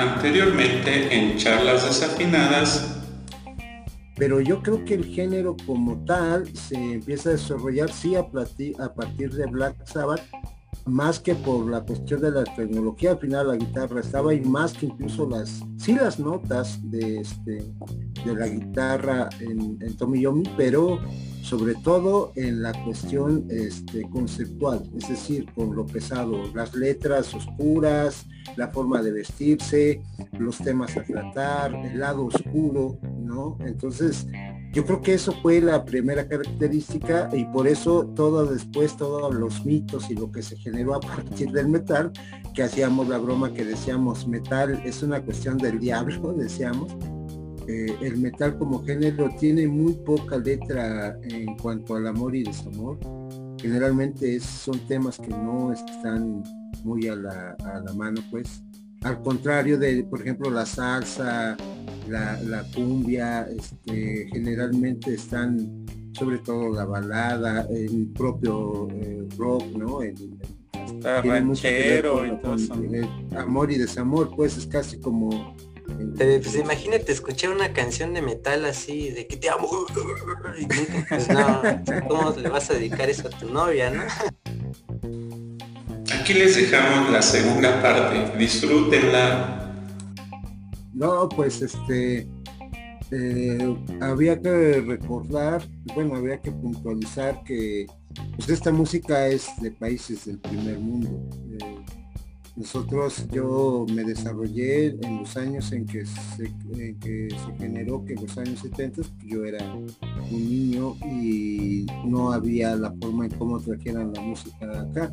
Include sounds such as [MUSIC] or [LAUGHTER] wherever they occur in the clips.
anteriormente en charlas desafinadas. Pero yo creo que el género como tal se empieza a desarrollar sí a, a partir de Black Sabbath, más que por la cuestión de la tecnología, al final la guitarra estaba y más que incluso las, sí las notas de, este, de la guitarra en, en Tommy Yomi, pero sobre todo en la cuestión este, conceptual, es decir, con lo pesado, las letras oscuras, la forma de vestirse, los temas a tratar, el lado oscuro, ¿no? Entonces, yo creo que eso fue la primera característica y por eso todo después, todos los mitos y lo que se generó a partir del metal, que hacíamos la broma que decíamos metal es una cuestión del diablo, [LAUGHS] decíamos, eh, el metal como género tiene muy poca letra en cuanto al amor y desamor. Generalmente son temas que no están muy a la, mano, pues. Al contrario de, por ejemplo, la salsa, la, cumbia, este, generalmente están, sobre todo la balada, el propio eh, rock, ¿no? El, ranchero y todo amor y desamor, pues es casi como pues imagínate escuchar una canción de metal así, de que te amo. pues no, ¿cómo le vas a dedicar eso a tu novia, no? Aquí les dejamos la segunda parte, disfrútenla. No, pues este, eh, había que recordar, bueno, había que puntualizar que pues esta música es de países del primer mundo. Nosotros, yo me desarrollé en los años en que se, generó, que en los años 70 pues, yo era un niño y no había la forma en cómo trajeran la música acá.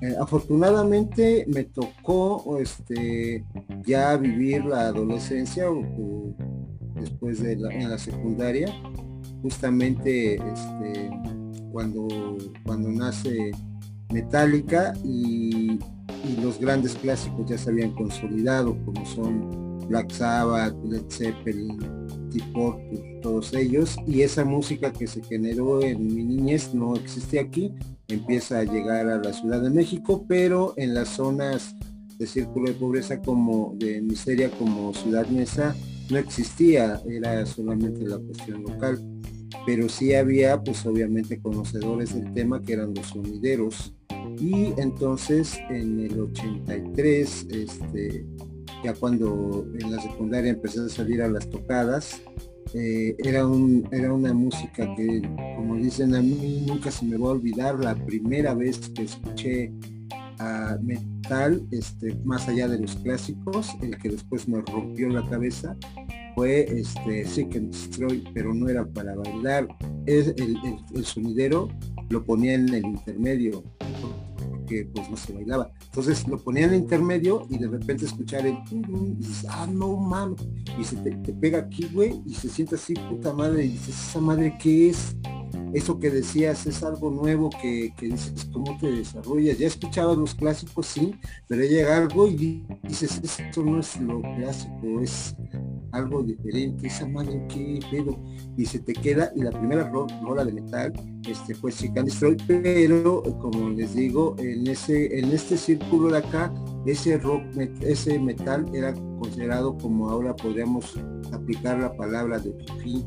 Eh, afortunadamente me tocó este, ya vivir la adolescencia o, después de la secundaria, justamente este, cuando, cuando nace Metallica y los grandes clásicos ya se habían consolidado, como son Black Sabbath, Led Zeppelin, Purple, todos ellos, y esa música que se generó en mi niñez no existe aquí, empieza a llegar a la Ciudad de México, pero en las zonas de círculo de pobreza como de miseria como Ciudad Mesa no existía, era solamente la cuestión local, pero sí había pues obviamente conocedores del tema que eran los sonideros, y entonces en el 83, este, ya cuando en la secundaria empecé a salir a las tocadas, eh, era, un, era una música que, como dicen a mí, nunca se me va a olvidar la primera vez que escuché a metal, este, más allá de los clásicos, el que después me rompió la cabeza, fue este Seek and Destroy, pero no era para bailar. Es el sonidero lo ponía en el intermedio, pues no se bailaba. Entonces lo ponía en intermedio y de repente escuchar el y ah, no mames, y se te, pega aquí, güey, y se siente así, puta madre, y dices, esa madre qué es, eso que decías es algo nuevo que, dices, ¿cómo te desarrollas? Ya escuchabas los clásicos, sí, pero llega algo y dices, esto no es lo clásico, es algo diferente, esa madre qué pedo, y se te queda, y la primera rola de metal este fue Chick Destroy, pero como les digo, en ese, en este círculo de acá, ese rock, ese metal era considerado como ahora podríamos aplicar la palabra de fin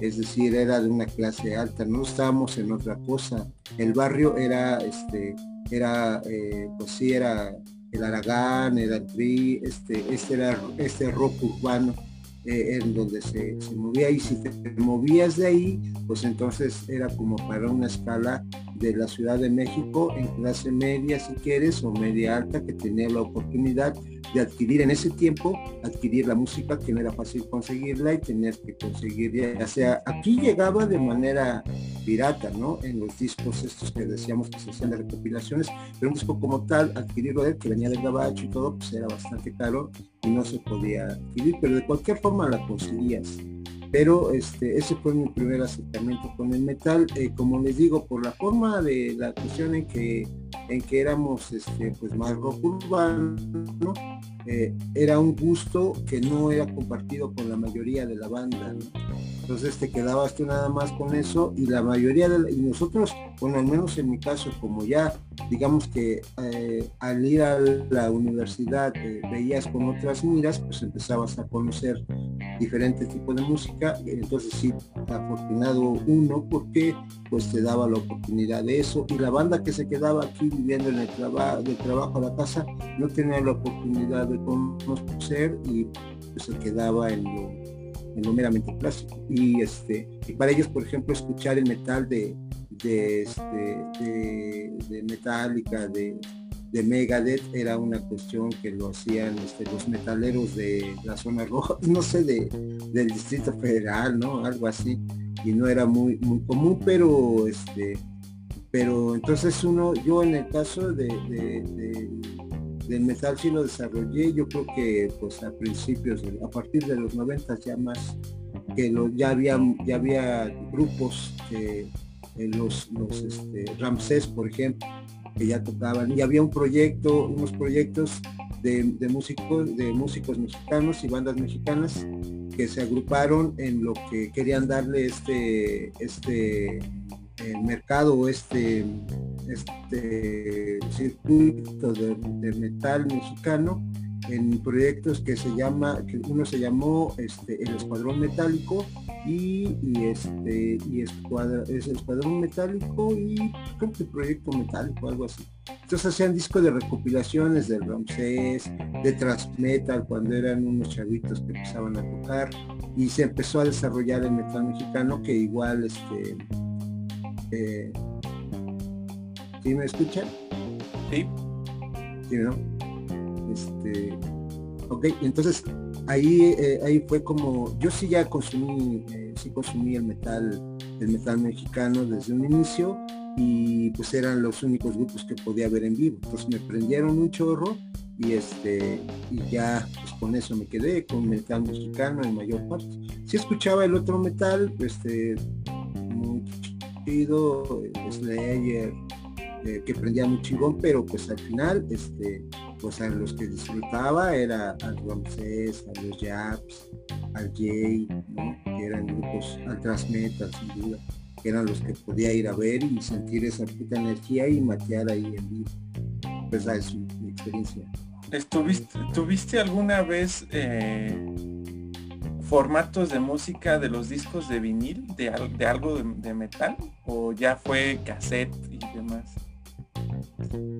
es decir, era de una clase alta, no estábamos en otra cosa. El barrio era, este, era, eh, pues sí, era el Aragán, el Tri, este, este era este rock urbano eh, en donde se, movía y si te movías de ahí, pues entonces era como para una escala de la Ciudad de México en clase media si quieres o media alta que tenía la oportunidad de adquirir en ese tiempo, adquirir la música que no era fácil conseguirla y tener que conseguir ya sea aquí llegaba de manera pirata, ¿no? En los discos estos que decíamos que se hacían de recopilaciones, pero un disco como tal, adquirirlo de él, que venía del gabacho y todo, pues era bastante caro y no se podía adquirir, pero de cualquier forma la conseguías. Pero este, ese fue mi primer acercamiento con el metal, eh, como les digo, por la forma de la cuestión en que en que éramos este, pues más rock urbano, eh, era un gusto que no era compartido con la mayoría de la banda. Entonces te quedabas tú nada más con eso y la mayoría de y nosotros, bueno, al menos en mi caso, como ya digamos que eh, al ir a la universidad eh, veías con otras miras, pues empezabas a conocer diferentes tipos de música. Entonces sí, afortunado uno porque pues te daba la oportunidad de eso. Y la banda que se quedaba aquí viviendo en el trabajo, de trabajo a la casa, no tenía la oportunidad de conocer y pues, se quedaba en lo en lo meramente clásico. Y este, y para ellos, por ejemplo, escuchar el metal de, de, este, de, Metallica, de, de, Megadeth, era una cuestión que lo hacían este, los metaleros de la zona roja, [LAUGHS] no sé, de, del Distrito Federal, ¿no? Algo así. Y no era muy, muy común, pero este, pero entonces uno, yo en el caso de, del metal sí lo desarrollé, yo creo que pues a principios, a partir de los 90 ya más, que lo, ya había ya había grupos que los, los este, Ramsés, por ejemplo, que ya tocaban, y había un proyecto, unos proyectos de, músicos, de músicos mexicanos y bandas mexicanas que se agruparon en lo que querían darle este, este el mercado, este este circuito de, metal mexicano en proyectos que se llama, que uno se llamó este, el Escuadrón Metálico y, este y escuadra, es el Escuadrón Metálico y creo que Proyecto Metálico, algo así. Entonces hacían discos de recopilaciones del Ramsés, de Transmetal, cuando eran unos chavitos que empezaban a tocar, y se empezó a desarrollar el metal mexicano que igual este eh, ¿Sí me escuchan? Sí. Sí, ¿no? Este, ok, entonces ahí, eh, ahí fue como, yo sí ya consumí, eh, sí consumí el metal, el metal mexicano desde un inicio y pues eran los únicos grupos que podía ver en vivo. Entonces me prendieron un chorro y este y ya pues con eso me quedé con metal mexicano en mayor parte. Si escuchaba el otro metal, este muy Slayer, eh, que prendía muy pero pues al final, este, pues a los que disfrutaba era al Ramsés, a los Japs, al Jay, que eran grupos al Transmetal sin duda, que eran los que podía ir a ver y sentir esa puta energía y matear ahí en vivo. Pues esa es mi, experiencia. ¿Estuviste, ¿Tuviste alguna vez eh, formatos de música de los discos de vinil, de, de algo de metal? ¿O ya fue cassette y demás?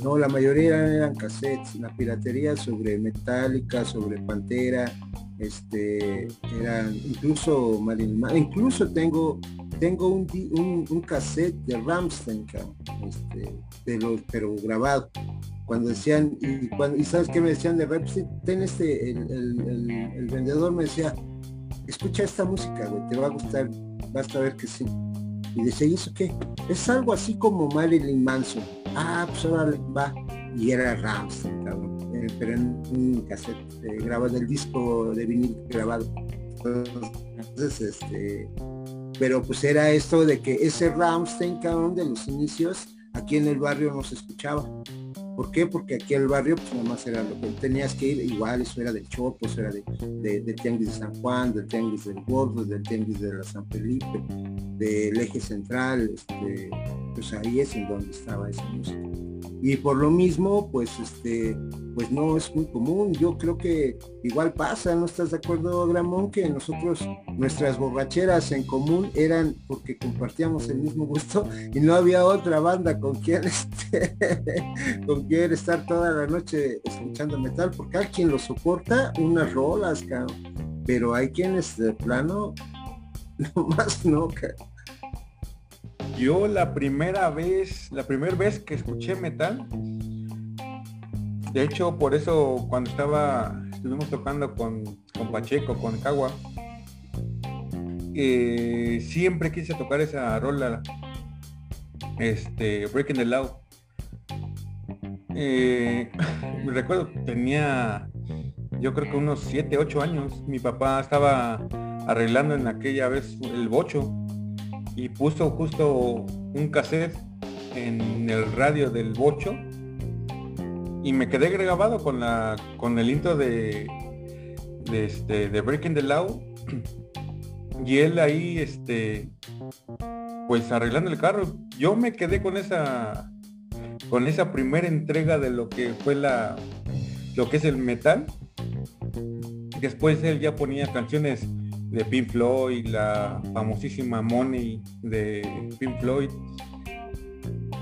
No, la mayoría eran cassettes, la piratería sobre Metallica, sobre Pantera, este, eran incluso incluso tengo tengo un, un, cassette de Ramstein, este, de los, pero grabado. Cuando decían, y, cuando, y sabes qué me decían de Ramstein, ten este, el, vendedor me decía, escucha esta música, güey, te va a gustar, vas a ver que sí. Y decía, ¿y eso qué? Es algo así como Marilyn Manson ah, pues ahora va. Y era Rams, eh, pero en un cassette eh, grabado, el disco de vinil grabado. Entonces, este, pero pues era esto de que ese Ramstein, cabrón, de los inicios, aquí en el barrio no se escuchaba. ¿Por qué? Porque aquí el barrio pues nada era lo que tenías que ir, igual eso era del Chopo, eso era de, de, del Tianguis de San Juan, del Tianguis del Gordo, del Tianguis de la San Felipe, del eje central, este, pues ahí es en donde estaba esa música. Y por lo mismo, pues este, pues no es muy común. Yo creo que igual pasa, ¿no estás de acuerdo, Gramón? Que nosotros, nuestras borracheras en común eran porque compartíamos el mismo gusto y no había otra banda con quien [LAUGHS] este, con quien estar toda la noche escuchando metal, porque hay quien lo soporta unas rolas, pero hay quienes de plano [LAUGHS] no más no, yo la primera vez, la primera vez que escuché metal, de hecho por eso cuando estaba, estuvimos tocando con, con Pacheco, con Cagua, eh, siempre quise tocar esa rola, este, Breaking the Law. Eh, me [LAUGHS] recuerdo, tenía yo creo que unos 7, 8 años. Mi papá estaba arreglando en aquella vez el bocho y puso justo un cassette en el radio del bocho y me quedé grabado con la con el intro de de este de Breaking the Law. Y él ahí este pues arreglando el carro. Yo me quedé con esa con esa primera entrega de lo que fue la lo que es el metal. Después él ya ponía canciones de Pink Floyd la famosísima Money de Pink Floyd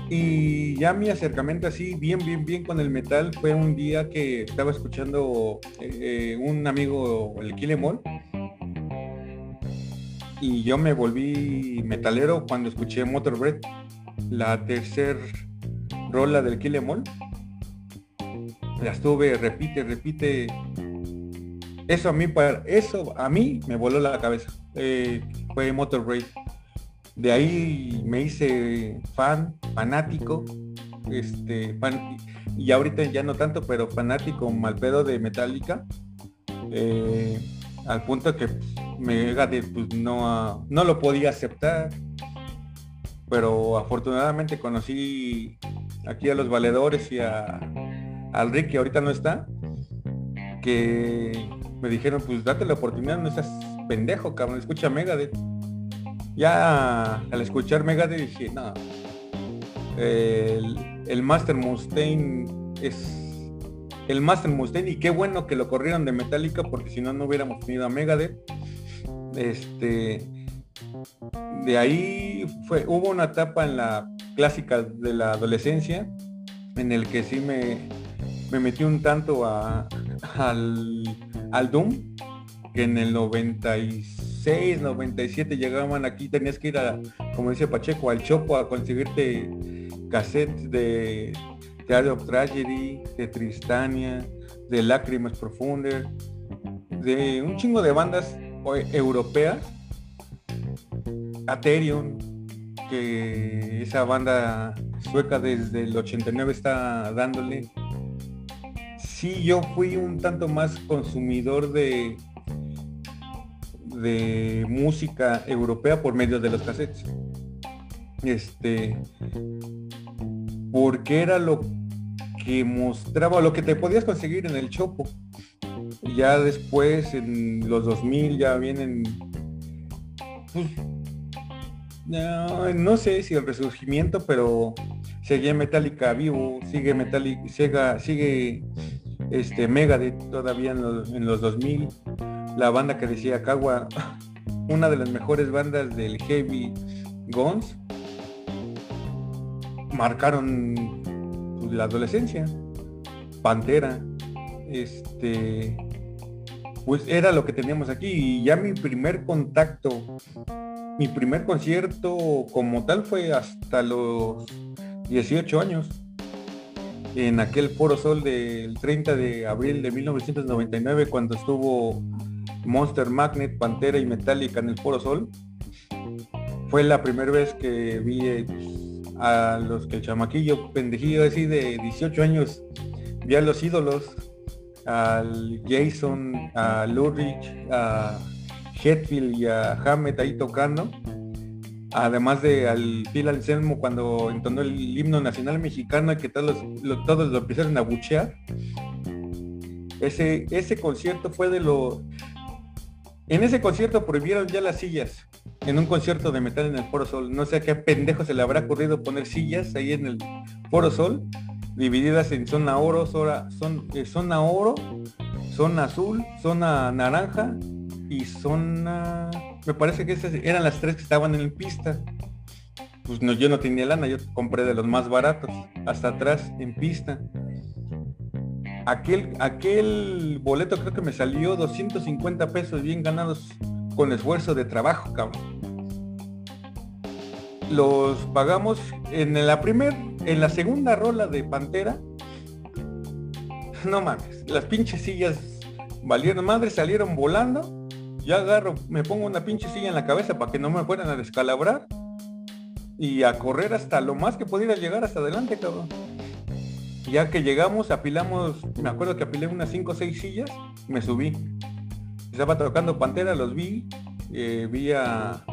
y ya mi acercamiento así, bien, bien, bien con el metal, fue un día que estaba escuchando eh, un amigo, el Kilemol, y yo me volví metalero cuando escuché Motorbread, la tercer rola del Kilemol. La estuve, repite, repite. Eso a mí, eso a mí me voló la cabeza. Eh, fue Motorbread de ahí me hice fan, fanático, este, fan, y ahorita ya no tanto, pero fanático mal pedo de Metallica, eh, al punto que Megadeth pues, no, no lo podía aceptar, pero afortunadamente conocí aquí a los valedores y a, al Rick que ahorita no está, que me dijeron pues date la oportunidad, no estás pendejo, cabrón, escucha Megadeth ya al escuchar Megadeth dije, no, el, Master Mustaine es el Master Mustaine y qué bueno que lo corrieron de Metallica porque si no no hubiéramos tenido a Megadeth. Este de ahí fue hubo una etapa en la clásica de la adolescencia en el que sí me, me metí un tanto a, al, al Doom que en el 96 96, 97 llegaban aquí, tenías que ir a, como dice Pacheco, al Chopo a conseguirte cassettes de Theater of Tragedy, de Tristania, de Lágrimas Profundas, de un chingo de bandas europeas, Aterion, que esa banda sueca desde el 89 está dándole. Sí, yo fui un tanto más consumidor de de música europea por medio de los cassettes. Este, porque era lo que mostraba, lo que te podías conseguir en el Chopo. Ya después, en los 2000, ya vienen, pues, no, sé si el resurgimiento, pero sigue Metallica vivo, sigue Metallica, sigue este Megadeth todavía en los, en los 2000 la banda que decía Cagua, [LAUGHS] una de las mejores bandas del heavy guns, marcaron la adolescencia. Pantera, este, pues era lo que teníamos aquí. Y ya mi primer contacto, mi primer concierto como tal fue hasta los 18 años en aquel Foro Sol del 30 de abril de 1999 cuando estuvo Monster Magnet, Pantera y Metallica en el Foro Sol. Fue la primera vez que vi eh, a los que el chamaquillo pendejillo así de 18 años vi a los ídolos, al Jason, a Lurich, a Hetfield y a Hammett ahí tocando. Además de al Phil Anselmo cuando entonó el himno nacional mexicano y que todos, todos lo empezaron a buchear. Ese, ese concierto fue de lo en ese concierto prohibieron ya las sillas. En un concierto de metal en el Foro Sol. No sé a qué pendejo se le habrá ocurrido poner sillas ahí en el Foro Sol, divididas en zona oro, zona, eh, zona oro, zona azul, zona naranja y zona. Me parece que esas eran las tres que estaban en pista. Pues no, yo no tenía lana, yo compré de los más baratos, hasta atrás en pista aquel, aquel boleto creo que me salió 250 pesos bien ganados con esfuerzo de trabajo, cabrón. Los pagamos en la primer, en la segunda rola de Pantera. No mames, las pinches sillas valieron madre, salieron volando. Ya agarro, me pongo una pinche silla en la cabeza para que no me fueran a descalabrar. Y a correr hasta lo más que pudiera llegar hasta adelante, cabrón. Ya que llegamos, apilamos, me acuerdo que apilé unas 5 o 6 sillas, me subí. Estaba tocando Pantera, los vi, eh, vi a,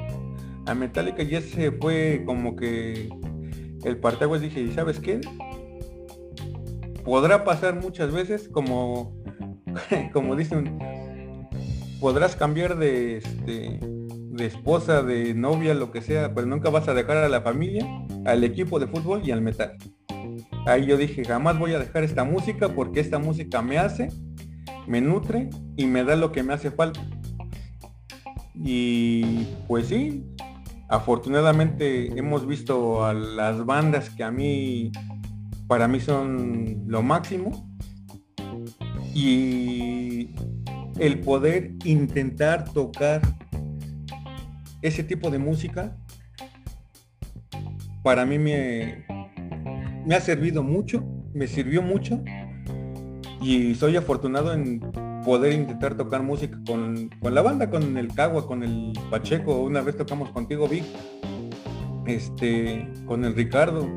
a Metallica y ese fue como que el parteaguas dije, ¿y sabes qué? podrá pasar muchas veces, como, [LAUGHS] como dicen, podrás cambiar de, este, de esposa, de novia, lo que sea, pero nunca vas a dejar a la familia, al equipo de fútbol y al metal. Ahí yo dije, jamás voy a dejar esta música porque esta música me hace, me nutre y me da lo que me hace falta. Y pues sí, afortunadamente hemos visto a las bandas que a mí, para mí son lo máximo. Y el poder intentar tocar ese tipo de música, para mí me, ha servido mucho, me sirvió mucho y soy afortunado en poder intentar tocar música con, la banda, con el Cagua, con el Pacheco, una vez tocamos contigo Vic, este, con el Ricardo.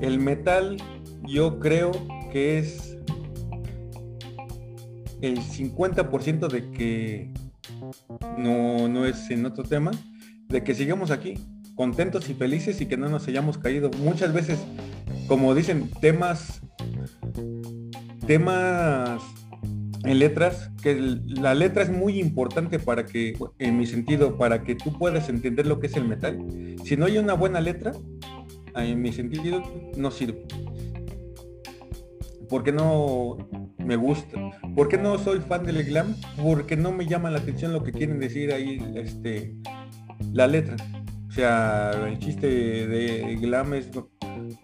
El metal yo creo que es el 50% de que no, no es en otro tema, de que sigamos aquí, contentos y felices y que no nos hayamos caído. Muchas veces, como dicen, temas, temas en letras, que la letra es muy importante para que, en mi sentido, para que tú puedas entender lo que es el metal. Si no hay una buena letra, en mi sentido, no sirve. Porque no me gusta. ¿Por qué no soy fan del glam? Porque no me llama la atención lo que quieren decir ahí este, la letra. O sea, el chiste de glam es,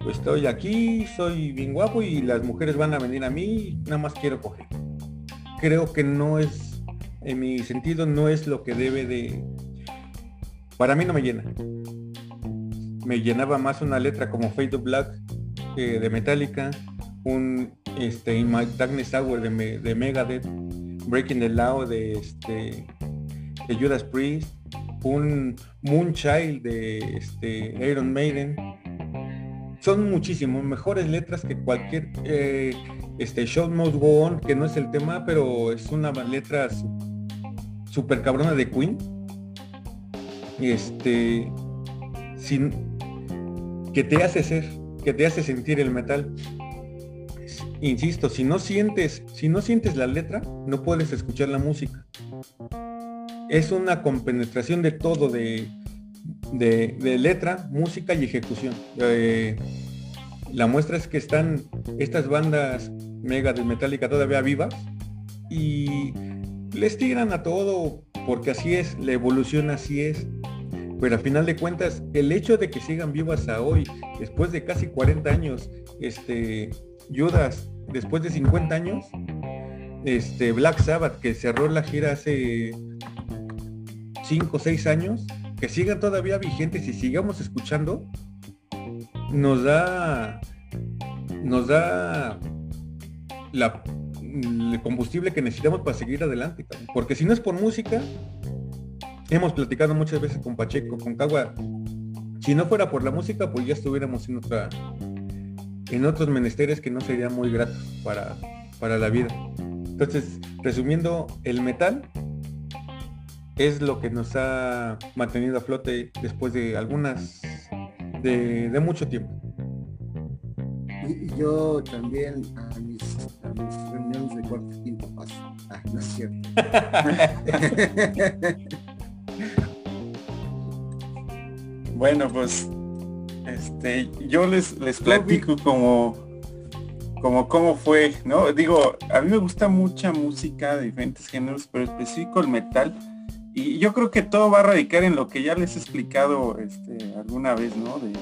pues estoy aquí, soy bien guapo y las mujeres van a venir a mí, nada más quiero coger creo que no es, en mi sentido, no es lo que debe de... Para mí no me llena. Me llenaba más una letra como Fade to Black eh, de Metallica, un este, In My Darkness Hour de, de Megadeth, Breaking the Law de, este, de Judas Priest, un Moonchild de este, Iron Maiden. Son muchísimos mejores letras que cualquier eh, este Show Must Go On, que no es el tema, pero es una letra super cabrona de Queen. Este, sin, que te hace ser, que te hace sentir el metal. Insisto, si no sientes, si no sientes la letra, no puedes escuchar la música. Es una compenetración de todo, de, de, letra, música y ejecución. Eh, la muestra es que están estas bandas mega de Metallica todavía vivas y les tiran a todo porque así es, la evolución así es. Pero al final de cuentas, el hecho de que sigan vivas a hoy, después de casi 40 años, este, Judas, después de 50 años, este, Black Sabbath, que cerró la gira hace 5 o 6 años, que sigan todavía vigentes y sigamos escuchando, nos da nos da la, el combustible que necesitamos para seguir adelante. Porque si no es por música, hemos platicado muchas veces con Pacheco, con Cagua, si no fuera por la música, pues ya estuviéramos en otra en otros menesteres que no serían muy gratos para, para la vida. Entonces, resumiendo, el metal es lo que nos ha mantenido a flote después de algunas de, mucho tiempo. Y yo también a mis, reuniones de cuarto quinto paso. Ah, no es cierto. [LAUGHS] [LAUGHS] bueno, pues este, yo les, les platico como, como cómo fue, ¿no? Digo, a mí me gusta mucha música de diferentes géneros, pero específico el metal y yo creo que todo va a radicar en lo que ya les he explicado este, alguna vez, ¿no? De,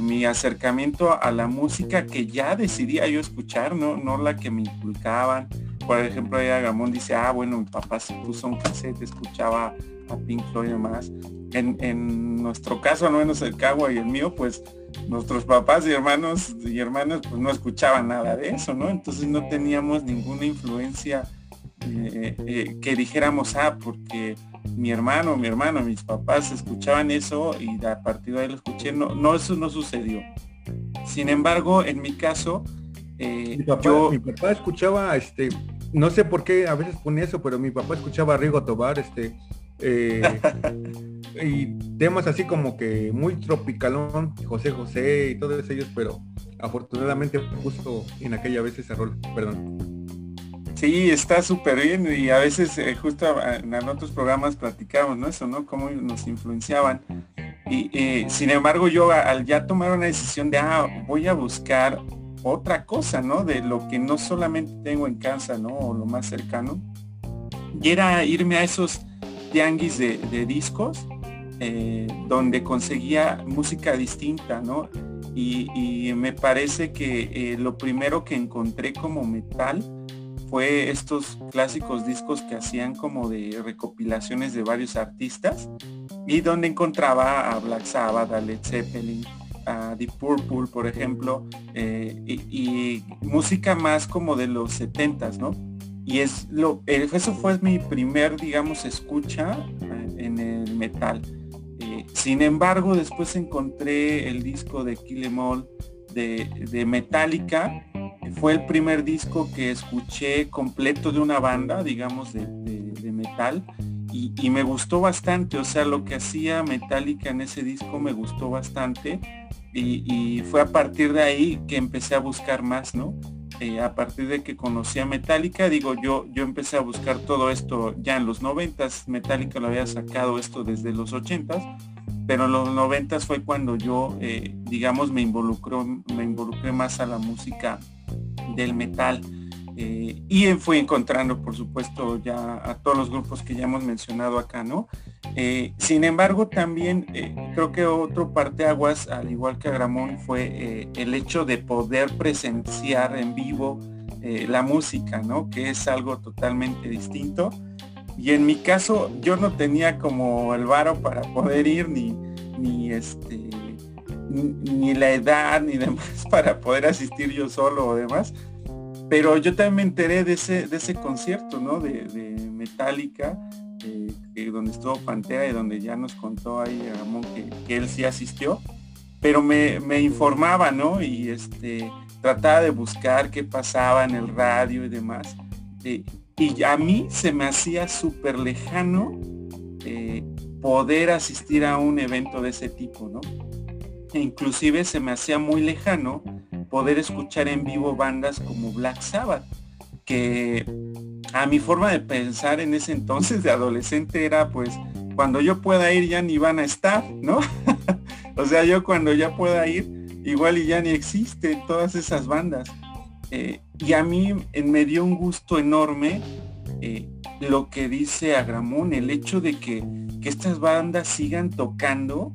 mi acercamiento a la música que ya decidía yo escuchar, ¿no? No la que me inculcaban. Por ejemplo, ahí Agamón dice, ah, bueno, mi papá se puso un cassette, escuchaba a Pink Floyd y demás. En, en nuestro caso, al menos el Cagua y el mío, pues nuestros papás y hermanos y hermanas pues no escuchaban nada de eso, ¿no? Entonces no teníamos ninguna influencia eh, eh, que dijéramos, ah, porque mi hermano, mi hermano, mis papás escuchaban eso y a partir de ahí lo escuché, no, no eso no sucedió. Sin embargo, en mi caso, eh, mi, papá, yo... mi papá escuchaba, este, no sé por qué a veces ponía eso, pero mi papá escuchaba a Rigo Tobar, este, [LAUGHS] y temas así como que muy tropicalón, José José y todos ellos, pero afortunadamente justo en aquella vez ese rol, perdón. Sí, está súper bien y a veces eh, justo en otros programas platicamos, ¿no? Eso, ¿no? Cómo nos influenciaban. Y eh, sin embargo yo al ya tomar una decisión de, ah, voy a buscar otra cosa, ¿no? De lo que no solamente tengo en casa, ¿no? Lo más cercano. Y era irme a esos tianguis de, discos eh, donde conseguía música distinta, ¿no? Y, me parece que lo primero que encontré como metal fue estos clásicos discos que hacían como de recopilaciones de varios artistas y donde encontraba a Black Sabbath, a Led Zeppelin, a Deep Purple, por ejemplo, eh, y, música más como de los 70s, ¿no? Y es lo, eh, eso fue mi primer, digamos, escucha eh, en el metal. sin embargo, después encontré el disco de Kill Em de, de Metallica fue el primer disco que escuché completo de una banda, digamos, de, metal. Y, me gustó bastante, o sea, lo que hacía Metallica en ese disco me gustó bastante. Y, fue a partir de ahí que empecé a buscar más, ¿no? Eh, a partir de que conocí a Metallica, digo, yo, yo empecé a buscar todo esto ya en los noventas, Metallica lo había sacado esto desde los ochentas, pero en los noventas fue cuando yo, eh, digamos, me involucró, me involucré más a la música del metal. Eh, y fui encontrando, por supuesto, ya a todos los grupos que ya hemos mencionado acá, ¿no? Eh, sin embargo, también eh, creo que otro parteaguas, al igual que Agramón, fue el hecho de poder presenciar en vivo la música, ¿no? Que es algo totalmente distinto. Y en mi caso, yo no tenía como el varo para poder ir, ni, ni este ni la edad ni [LAUGHS] demás para poder asistir yo solo o demás. Pero yo también me enteré de ese, de ese concierto, ¿no? De, Metallica, donde estuvo Pantera y donde ya nos contó ahí Ramón que, él sí asistió. Pero me, me, informaba, ¿no? Y este trataba de buscar qué pasaba en el radio y demás. y a mí se me hacía súper lejano eh, poder asistir a un evento de ese tipo, ¿no? E inclusive se me hacía muy lejano poder escuchar en vivo bandas como Black Sabbath, que a mi forma de pensar en ese entonces de adolescente era pues cuando yo pueda ir ya ni van a estar, ¿no? [LAUGHS] o sea, yo cuando ya pueda ir, igual y ya ni existen todas esas bandas. Eh, y a mí me dio un gusto enorme eh, lo que dice Agramón, el hecho de que, que estas bandas sigan tocando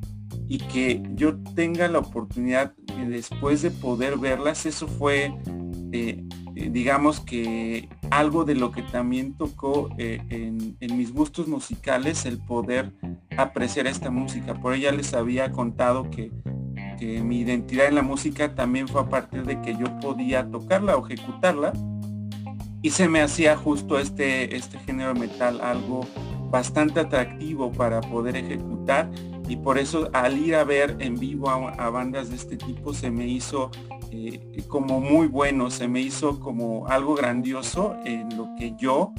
y que yo tenga la oportunidad después de poder verlas, eso fue, eh, eh, digamos que algo de lo que también tocó eh, en, mis gustos musicales, el poder apreciar esta música. Por ella les había contado que, que mi identidad en la música también fue a partir de que yo podía tocarla o ejecutarla y se me hacía justo este, este género metal algo bastante atractivo para poder ejecutar y por eso al ir a ver en vivo a, bandas de este tipo se me hizo eh, como muy bueno, se me hizo como algo grandioso en lo que yo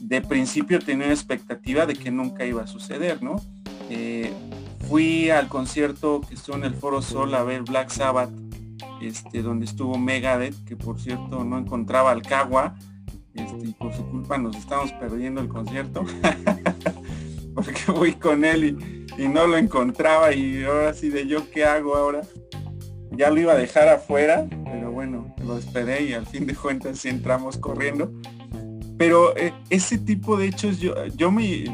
de principio tenía una expectativa de que nunca iba a suceder, ¿no? Eh, fui al concierto que estuvo en el Foro Sol a ver Black Sabbath, este, donde estuvo Megadeth, que por cierto no encontraba al Cagua, este, y por su culpa nos estamos perdiendo el concierto, [LAUGHS] porque voy con él y y no lo encontraba y ahora sí de yo qué hago ahora. Ya lo iba a dejar afuera, pero bueno, lo esperé y al fin de cuentas sí entramos corriendo. Pero eh, ese tipo de hechos yo, yo me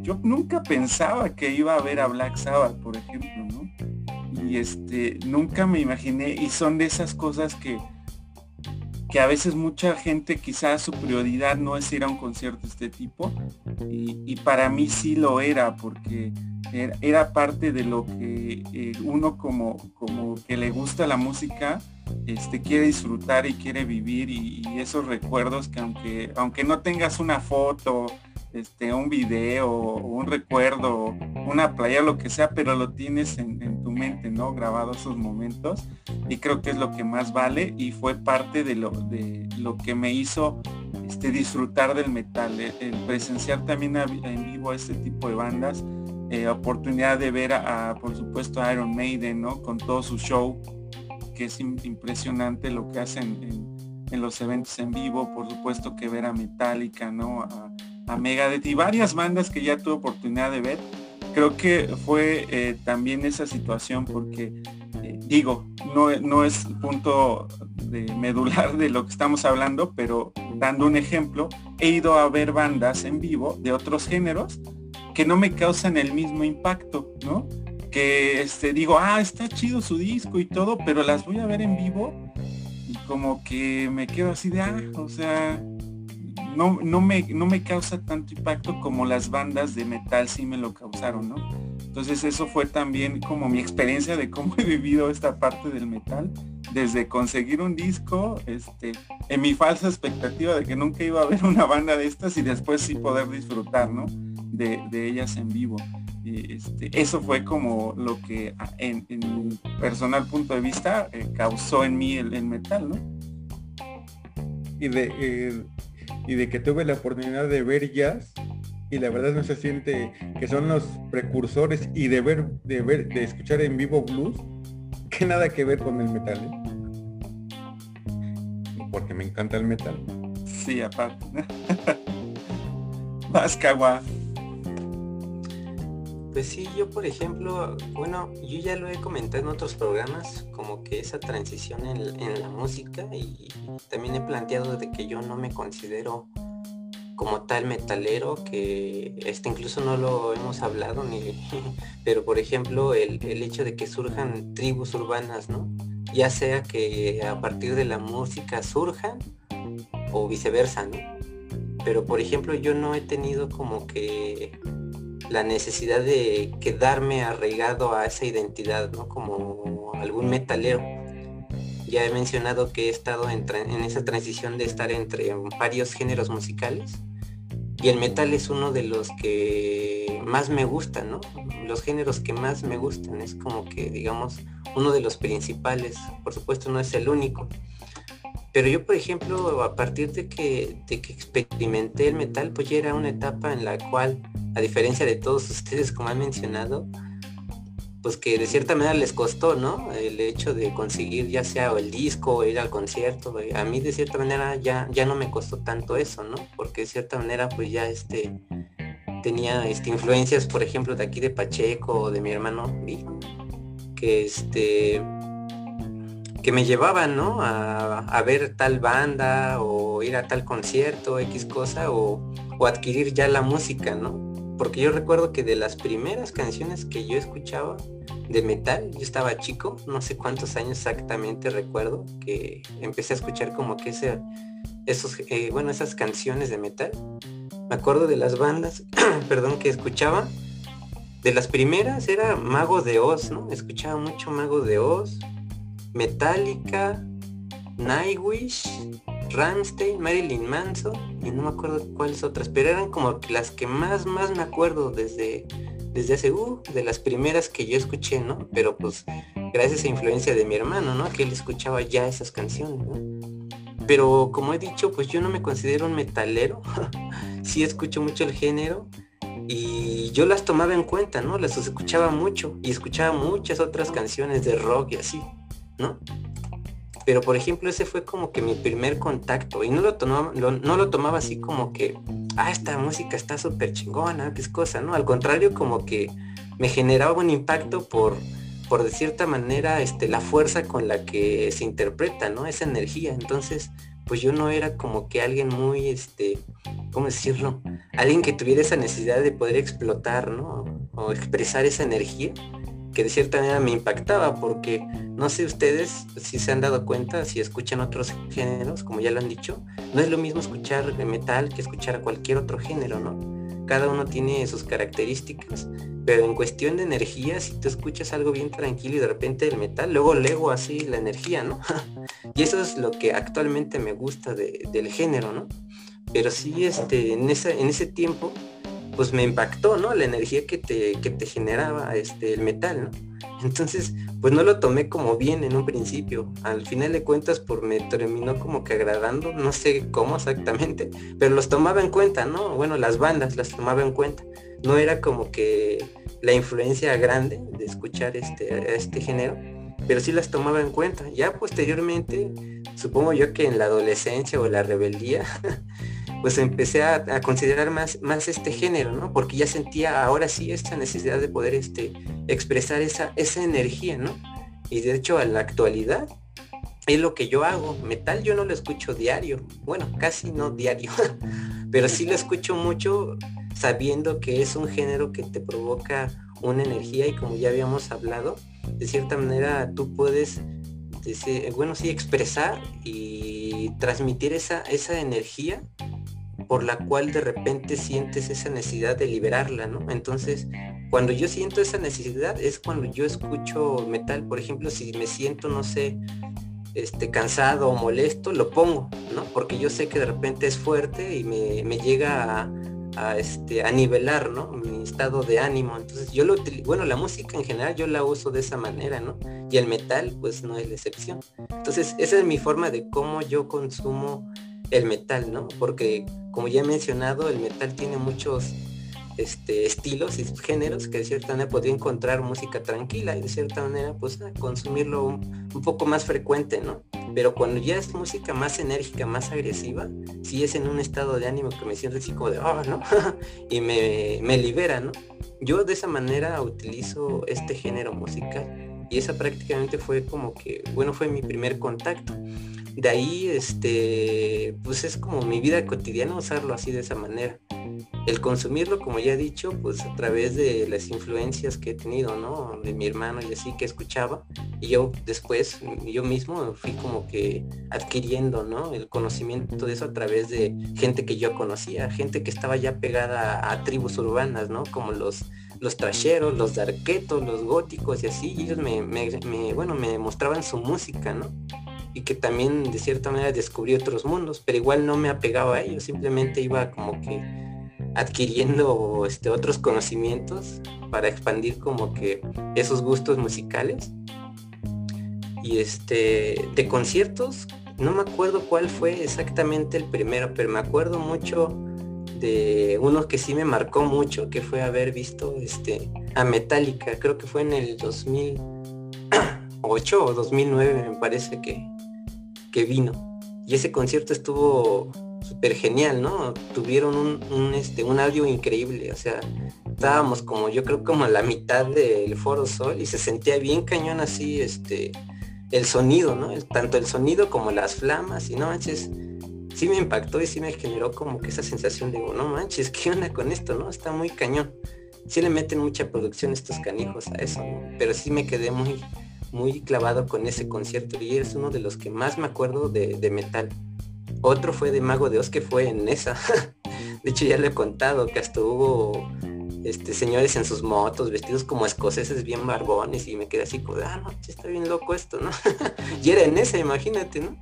yo nunca pensaba que iba a ver a Black Sabbath, por ejemplo, ¿no? Y este, nunca me imaginé, y son de esas cosas que, que a veces mucha gente quizás su prioridad no es ir a un concierto de este tipo y, para mí sí lo era porque era, parte de lo que eh, uno como, como que le gusta la música este, quiere disfrutar y quiere vivir y, esos recuerdos que aunque, aunque no tengas una foto este, un video, un recuerdo, una playa, lo que sea, pero lo tienes en, tu mente, ¿no? Grabado esos momentos. Y creo que es lo que más vale y fue parte de lo, de lo que me hizo este, disfrutar del metal, el, presenciar también en vivo a este tipo de bandas, eh, oportunidad de ver a, por supuesto, a Iron Maiden, ¿no? Con todo su show. que es impresionante lo que hacen en, los eventos en vivo, por supuesto que ver a Metallica, ¿no? A, a Megadeth y varias bandas que ya tuve oportunidad de ver. Creo que fue eh, también esa situación porque, eh, digo, no, no es punto de medular de lo que estamos hablando, pero dando un ejemplo, he ido a ver bandas en vivo de otros géneros que no me causan el mismo impacto, ¿no? Que este, digo, ah, está chido su disco y todo, pero las voy a ver en vivo y como que me quedo así de, ah, o sea, no, no, me, no me causa tanto impacto como las bandas de metal sí me lo causaron, ¿no? Entonces eso fue también como mi experiencia de cómo [LAUGHS] he vivido esta parte del metal, desde conseguir un disco, este, en mi falsa expectativa de que nunca iba a haber una banda de estas y después sí poder disfrutar, ¿no? De, ellas en vivo. Este, eso fue como lo que en, mi personal punto de vista eh, causó en mí el, metal, ¿no? Y de, eh, y de que tuve la oportunidad de ver jazz y la verdad no se siente que son los precursores y de ver, de ver, de escuchar en vivo blues, que nada que ver con el metal. ¿eh? Porque me encanta el metal. Sí, aparte. [LAUGHS] Más. Pues sí, yo por ejemplo, bueno, yo ya lo he comentado en otros programas, como que esa transición en, la música y también he planteado de que yo no me considero como tal metalero, que este incluso no lo hemos hablado, ni, [LAUGHS] pero por ejemplo el, hecho de que surjan tribus urbanas, ¿no? Ya sea que a partir de la música surjan o viceversa, ¿no? Pero por ejemplo yo no he tenido como que la necesidad de quedarme arraigado a esa identidad, ¿no? Como algún metalero. Ya he mencionado que he estado en, esa transición de estar entre varios géneros musicales y el metal es uno de los que más me gustan, ¿no? Los géneros que más me gustan, es como que, digamos, uno de los principales, por supuesto no es el único. Pero yo, por ejemplo, a partir de que, de que experimenté el metal, pues ya era una etapa en la cual a diferencia de todos [LAUGHS] ustedes, como han mencionado, pues que de cierta manera les costó, ¿no? El hecho de conseguir ya sea el disco o ir al concierto. A mí de cierta manera ya, ya no me costó tanto eso, ¿no? Porque de cierta manera pues ya este tenía este, influencias, por ejemplo, de aquí de Pacheco o de mi hermano, que este que me llevaban, ¿no? A, ver tal banda o ir a tal concierto, X cosa, o, o adquirir ya la música, ¿no? porque yo recuerdo que de las primeras canciones que yo escuchaba de metal, yo estaba chico, no sé cuántos años exactamente recuerdo, que empecé a escuchar como que ese, esos, eh, bueno, esas canciones de metal. Me acuerdo de las bandas, [CLEARS THROAT] perdón, que escuchaba. De las primeras era Mago de Oz, ¿no? Escuchaba mucho Mago de Oz, Metallica, Nightwish, Ramstein, Marilyn Manson y no me acuerdo cuáles otras, pero eran como las que más, más me acuerdo desde, desde hace, uh, de las primeras que yo escuché, ¿no? Pero pues gracias a influencia de mi hermano, ¿no? Que él escuchaba ya esas canciones, ¿no? Pero como he dicho, pues yo no me considero un metalero, [LAUGHS] sí escucho mucho el género y yo las tomaba en cuenta, ¿no? Las escuchaba mucho y escuchaba muchas otras canciones de rock y así, ¿no? pero por ejemplo ese fue como que mi primer contacto y no lo tomaba, no lo tomaba así como que, ah, esta música está súper chingona, qué es cosa, ¿no? Al contrario, como que me generaba un impacto por, por de cierta manera, este, la fuerza con la que se interpreta, ¿no? Esa energía. Entonces, pues yo no era como que alguien muy, este, ¿cómo decirlo? Alguien que tuviera esa necesidad de poder explotar, ¿no? O expresar esa energía que de cierta manera me impactaba porque no sé ustedes si se han dado cuenta, si escuchan otros géneros, como ya lo han dicho, no es lo mismo escuchar metal que escuchar cualquier otro género, ¿no? Cada uno tiene sus características, pero en cuestión de energía, si tú escuchas algo bien tranquilo y de repente el metal, luego lego así la energía, ¿no? [LAUGHS] y eso es lo que actualmente me gusta del género, ¿no? Pero sí, este, en, en ese tiempo pues me impactó, ¿no? La energía que te, que te generaba este, el metal, ¿no? Entonces, pues no lo tomé como bien en un principio. Al final de cuentas, pues me terminó como que agradando, no sé cómo exactamente, pero los tomaba en cuenta, ¿no? Bueno, las bandas las tomaba en cuenta. No era como que la influencia grande de escuchar este, este género, pero sí las tomaba en cuenta. Ya posteriormente, supongo yo que en la adolescencia o la rebeldía, [LAUGHS] pues empecé a, considerar más, más este género, ¿no? Porque ya sentía ahora sí esta necesidad de poder este, expresar esa, esa energía, ¿no? Y de hecho en la actualidad es lo que yo hago. Metal yo no lo escucho diario. Bueno, casi no diario. [LAUGHS] pero sí lo escucho mucho sabiendo que es un género que te provoca una energía y como ya habíamos hablado, de cierta manera tú puedes, bueno, sí, expresar y transmitir esa, esa energía por la cual de repente sientes esa necesidad de liberarla, ¿no? Entonces, cuando yo siento esa necesidad es cuando yo escucho metal, por ejemplo, si me siento, no sé, este, cansado o molesto, lo pongo, ¿no? Porque yo sé que de repente es fuerte y me, me llega a, este, a nivelar, ¿no? Mi estado de ánimo. Entonces yo lo bueno, la música en general yo la uso de esa manera, ¿no? Y el metal pues no es la excepción. Entonces esa es mi forma de cómo yo consumo el metal, ¿no? Porque como ya he mencionado, el metal tiene muchos este, estilos y géneros que de cierta manera podría encontrar música tranquila y de cierta manera pues consumirlo un, poco más frecuente, ¿no? Pero cuando ya es música más enérgica, más agresiva, si es en un estado de ánimo que me siento así como de, oh, ¿no? [LAUGHS] y me, me libera, ¿no? Yo de esa manera utilizo este género musical y esa prácticamente fue como que, bueno, fue mi primer contacto de ahí, este, pues es como mi vida cotidiana usarlo así de esa manera. El consumirlo, como ya he dicho, pues a través de las influencias que he tenido, ¿no? De mi hermano y así que escuchaba. Y yo después, yo mismo fui como que adquiriendo, ¿no? El conocimiento de eso a través de gente que yo conocía, gente que estaba ya pegada a, tribus urbanas, ¿no? Como los los trasheros, los darquetos, los góticos y así, y ellos me, me, bueno, me mostraban su música, ¿no? y que también de cierta manera descubrí otros mundos, pero igual no me apegaba a ellos, simplemente iba como que adquiriendo este, otros conocimientos para expandir como que esos gustos musicales. Y este, de conciertos, no me acuerdo cuál fue exactamente el primero, pero me acuerdo mucho de uno que sí me marcó mucho, que fue haber visto este, a Metallica, creo que fue en el 2008 o 2009 me parece que, que vino. Y ese concierto estuvo súper genial, ¿no? Tuvieron un, este, un audio increíble, o sea, estábamos como, yo creo como a la mitad del Foro Sol y se sentía bien cañón así, este, el sonido, ¿no? tanto el sonido como las flamas y no manches, sí me impactó y sí me generó como que esa sensación de, no manches, ¿qué onda con esto, no? Está muy cañón. Sí le meten mucha producción estos canijos a eso, Pero sí me quedé muy, muy clavado con ese concierto y es uno de los que más me acuerdo de, metal. Otro fue de Mago de Oz que fue en esa. [LAUGHS] de hecho ya le he contado que hasta hubo este, señores en sus motos vestidos como escoceses bien barbones y me quedé así como, ah, no, está bien loco esto, ¿no? [LAUGHS] y era en esa, imagínate, ¿no?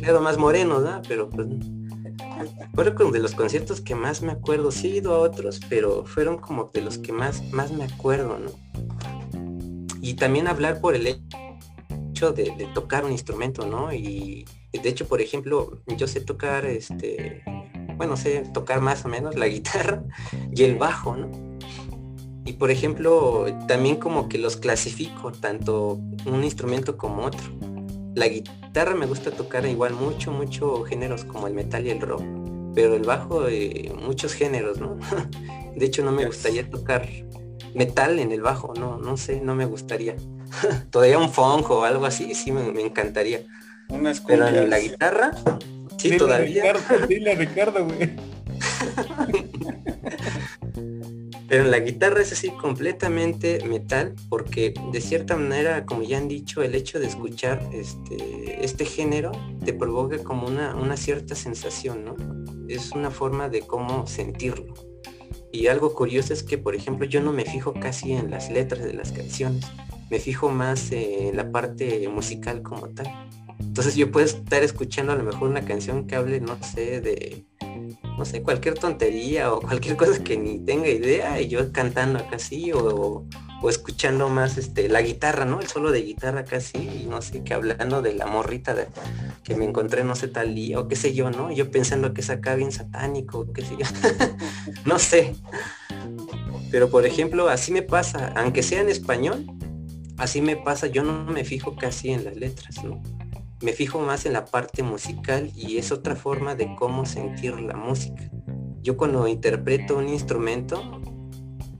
Era más moreno, ¿no? Pero pues fueron de los conciertos que más me acuerdo. Sí he ido a otros, pero fueron como de los que más, más me acuerdo, ¿no? y también hablar por el hecho de, tocar un instrumento, ¿no? Y de hecho, por ejemplo, yo sé tocar, este, bueno, sé tocar más o menos la guitarra y el bajo, ¿no? Y por ejemplo, también como que los clasifico, tanto un instrumento como otro. La guitarra me gusta tocar igual mucho, mucho géneros como el metal y el rock, pero el bajo, eh, muchos géneros, ¿no? [LAUGHS] De hecho, no me gustaría tocar metal en el bajo, no, no sé, no me gustaría. [LAUGHS] Todavía un funk o algo así, sí me, encantaría. Pero en la guitarra, sí, todavía. Ricardo, dile a Ricardo, güey. [LAUGHS] Pero la guitarra es así completamente metal, porque de cierta manera, como ya han dicho, el hecho de escuchar este, este género te provoca como una, una cierta sensación, ¿no? Es una forma de cómo sentirlo. Y algo curioso es que, por ejemplo, yo no me fijo casi en las letras de las canciones, me fijo más en la parte musical como tal. Entonces yo puedo estar escuchando a lo mejor una canción que hable, no sé, de, no sé, cualquier tontería o cualquier [LAUGHS] cosa que ni tenga idea y yo cantando acá así o, o escuchando más este la guitarra, ¿no? El solo de guitarra casi, y no sé, que hablando de la morrita que me encontré no sé tal día, o qué sé yo, ¿no? Yo pensando que es acá bien satánico, qué sé yo. [LAUGHS] no sé. Pero por ejemplo, así me pasa, aunque sea en español, así me pasa, yo no me fijo casi en las letras, ¿no? Me fijo más en la parte musical y es otra forma de cómo sentir la música. Yo cuando interpreto un instrumento,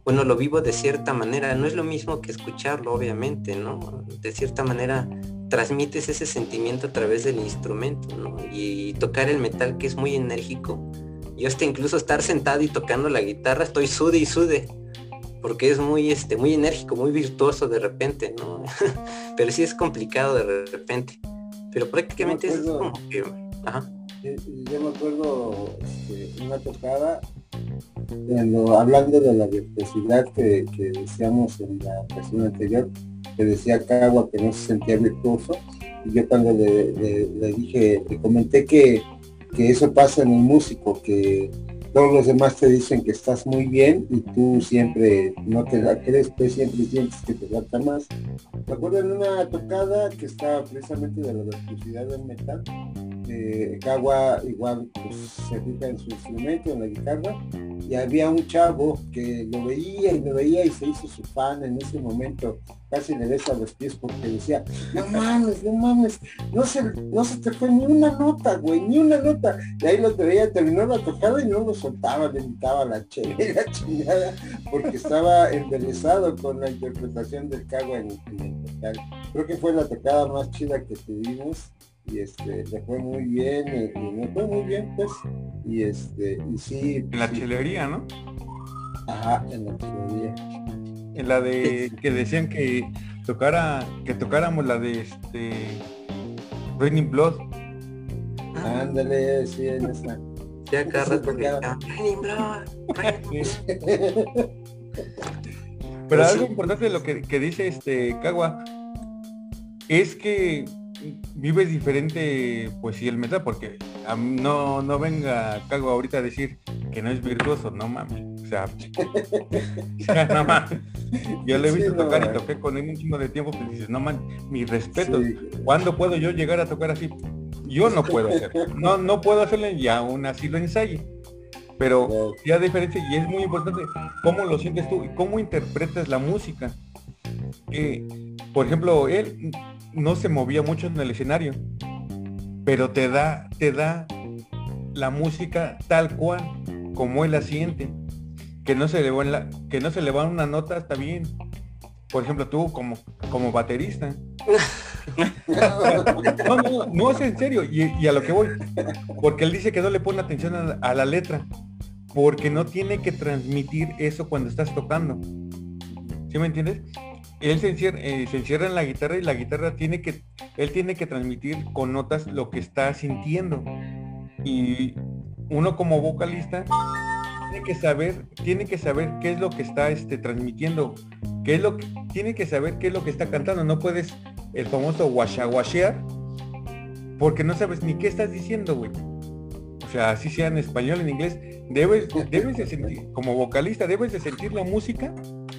bueno, lo vivo de cierta manera, no es lo mismo que escucharlo, obviamente, ¿no? De cierta manera transmites ese sentimiento a través del instrumento, ¿no? Y tocar el metal que es muy enérgico. Yo hasta incluso estar sentado y tocando la guitarra, estoy sude y sude, porque es muy, este, muy enérgico, muy virtuoso de repente, ¿no? [LAUGHS] Pero sí es complicado de repente. Pero prácticamente es como que... Ajá. Yo me acuerdo este, una tocada, hablando de la virtuosidad que, decíamos en la ocasión anterior, que decía Cagua que no se sentía virtuoso, y yo cuando le, dije, le comenté que, que eso pasa en un músico, que todos los demás te dicen que estás muy bien y tú siempre no te la crees, pues siempre sientes que te falta más. Me acuerdo en una tocada que estaba precisamente de la electricidad del metal, eh, igual pues, se fija en su instrumento, en la guitarra, y había un chavo que lo veía y lo veía y se hizo su fan en ese momento, casi le besa los pies porque decía, no mames, no mames, no se, no se te fue ni una nota, güey, ni una nota. Y ahí lo veía, terminó la tocada y no lo soltaba, le invitaba [LAUGHS] la chingada, porque estaba embelesado con la interpretación del Cagua en, el total. Creo que fue la tocada más chida que tuvimos y este le fue muy bien y, me fue muy bien pues y este y sí en la chelería no ajá en la chelería. En la de que decían que tocara que tocáramos la de este Raining Blood. Ándale sí en esa. Ya cada pero algo importante de lo que, que dice este Cagua es que vives diferente pues si el metal porque no no venga cago ahorita a decir que no es virtuoso no mames o sea, [LAUGHS] no mames. Yo le he visto tocar y toqué con él un chingo de tiempo pues dices no mames mi respeto ¿cuándo puedo yo llegar a tocar así? yo no puedo hacerlo no no puedo hacerlo y aún así lo ensaye. Pero ya diferencia y es muy importante cómo lo sientes tú y cómo interpretas la música. Que por ejemplo él no se movía mucho en el escenario, pero te da, te da la música tal cual, como él la siente. Que no se le va, la, que no se le va una nota, está bien. Por ejemplo, tú como, como baterista. [LAUGHS] no, no, no, es en serio, y, a lo que voy. Porque él dice que no le pone atención a, a la letra, porque no tiene que transmitir eso cuando estás tocando. ¿Sí me entiendes? Él se encierra, eh, se encierra, en la guitarra y la guitarra tiene que, él tiene que transmitir con notas lo que está sintiendo. Y uno como vocalista tiene que saber, tiene que saber qué es lo que está este, transmitiendo, qué es lo que, tiene que saber qué es lo que está cantando. No puedes el famoso washaguashear porque no sabes ni qué estás diciendo, güey. O sea, así sea en español, en inglés, debes, debes de sentir, como vocalista, debes de sentir la música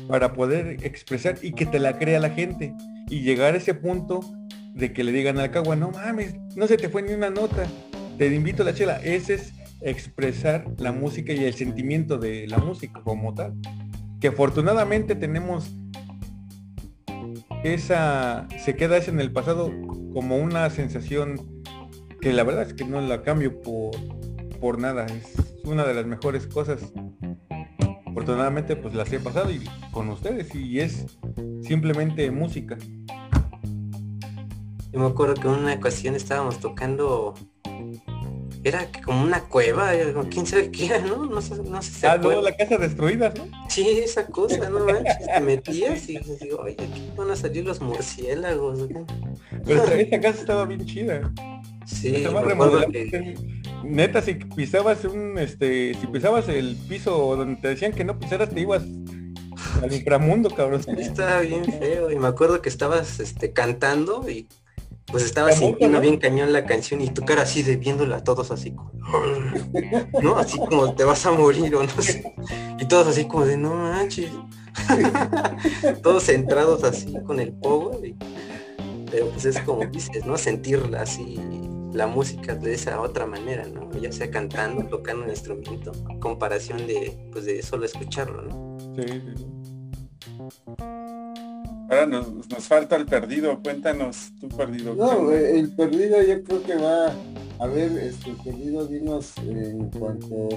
para poder expresar y que te la crea la gente y llegar a ese punto de que le digan al cagua, no mames, no se te fue ni una nota, te invito a la chela. Ese es expresar la música y el sentimiento de la música como tal. Que afortunadamente tenemos esa, se queda esa en el pasado como una sensación que la verdad es que no la cambio por, por nada. Es una de las mejores cosas afortunadamente pues las he pasado y con ustedes y es simplemente música. Yo me acuerdo que en una ocasión estábamos tocando era como una cueva, quién sabe qué era, ¿no? No sé, no sé Ah, no, la casa destruida, ¿no? Sí, esa cosa, no manches, te metías y digo, oye, aquí van a salir los murciélagos. Pero esa casa estaba bien chida. Sí, neta, si pisabas un, este, si pisabas el piso donde te decían que no pisaras, te ibas al inframundo, cabrón. [LAUGHS] Estaba bien feo. Y me acuerdo que estabas este, cantando y pues estaba sintiendo bien cañón la canción y tu cara así de viéndola todos así como, [LAUGHS] ¿no? Así como te vas a morir o no sé. Y todos así como de no manches. [LAUGHS] todos centrados así con el pogo. Pero pues es como dices, ¿no? Sentirla así la música de esa otra manera, ¿no? Ya sea cantando, tocando un instrumento, comparación de, pues de solo escucharlo, ¿no? Sí, Ahora nos, nos falta el perdido, cuéntanos tú perdido. No, el perdido yo creo que va, a ver, este perdido dinos en cuanto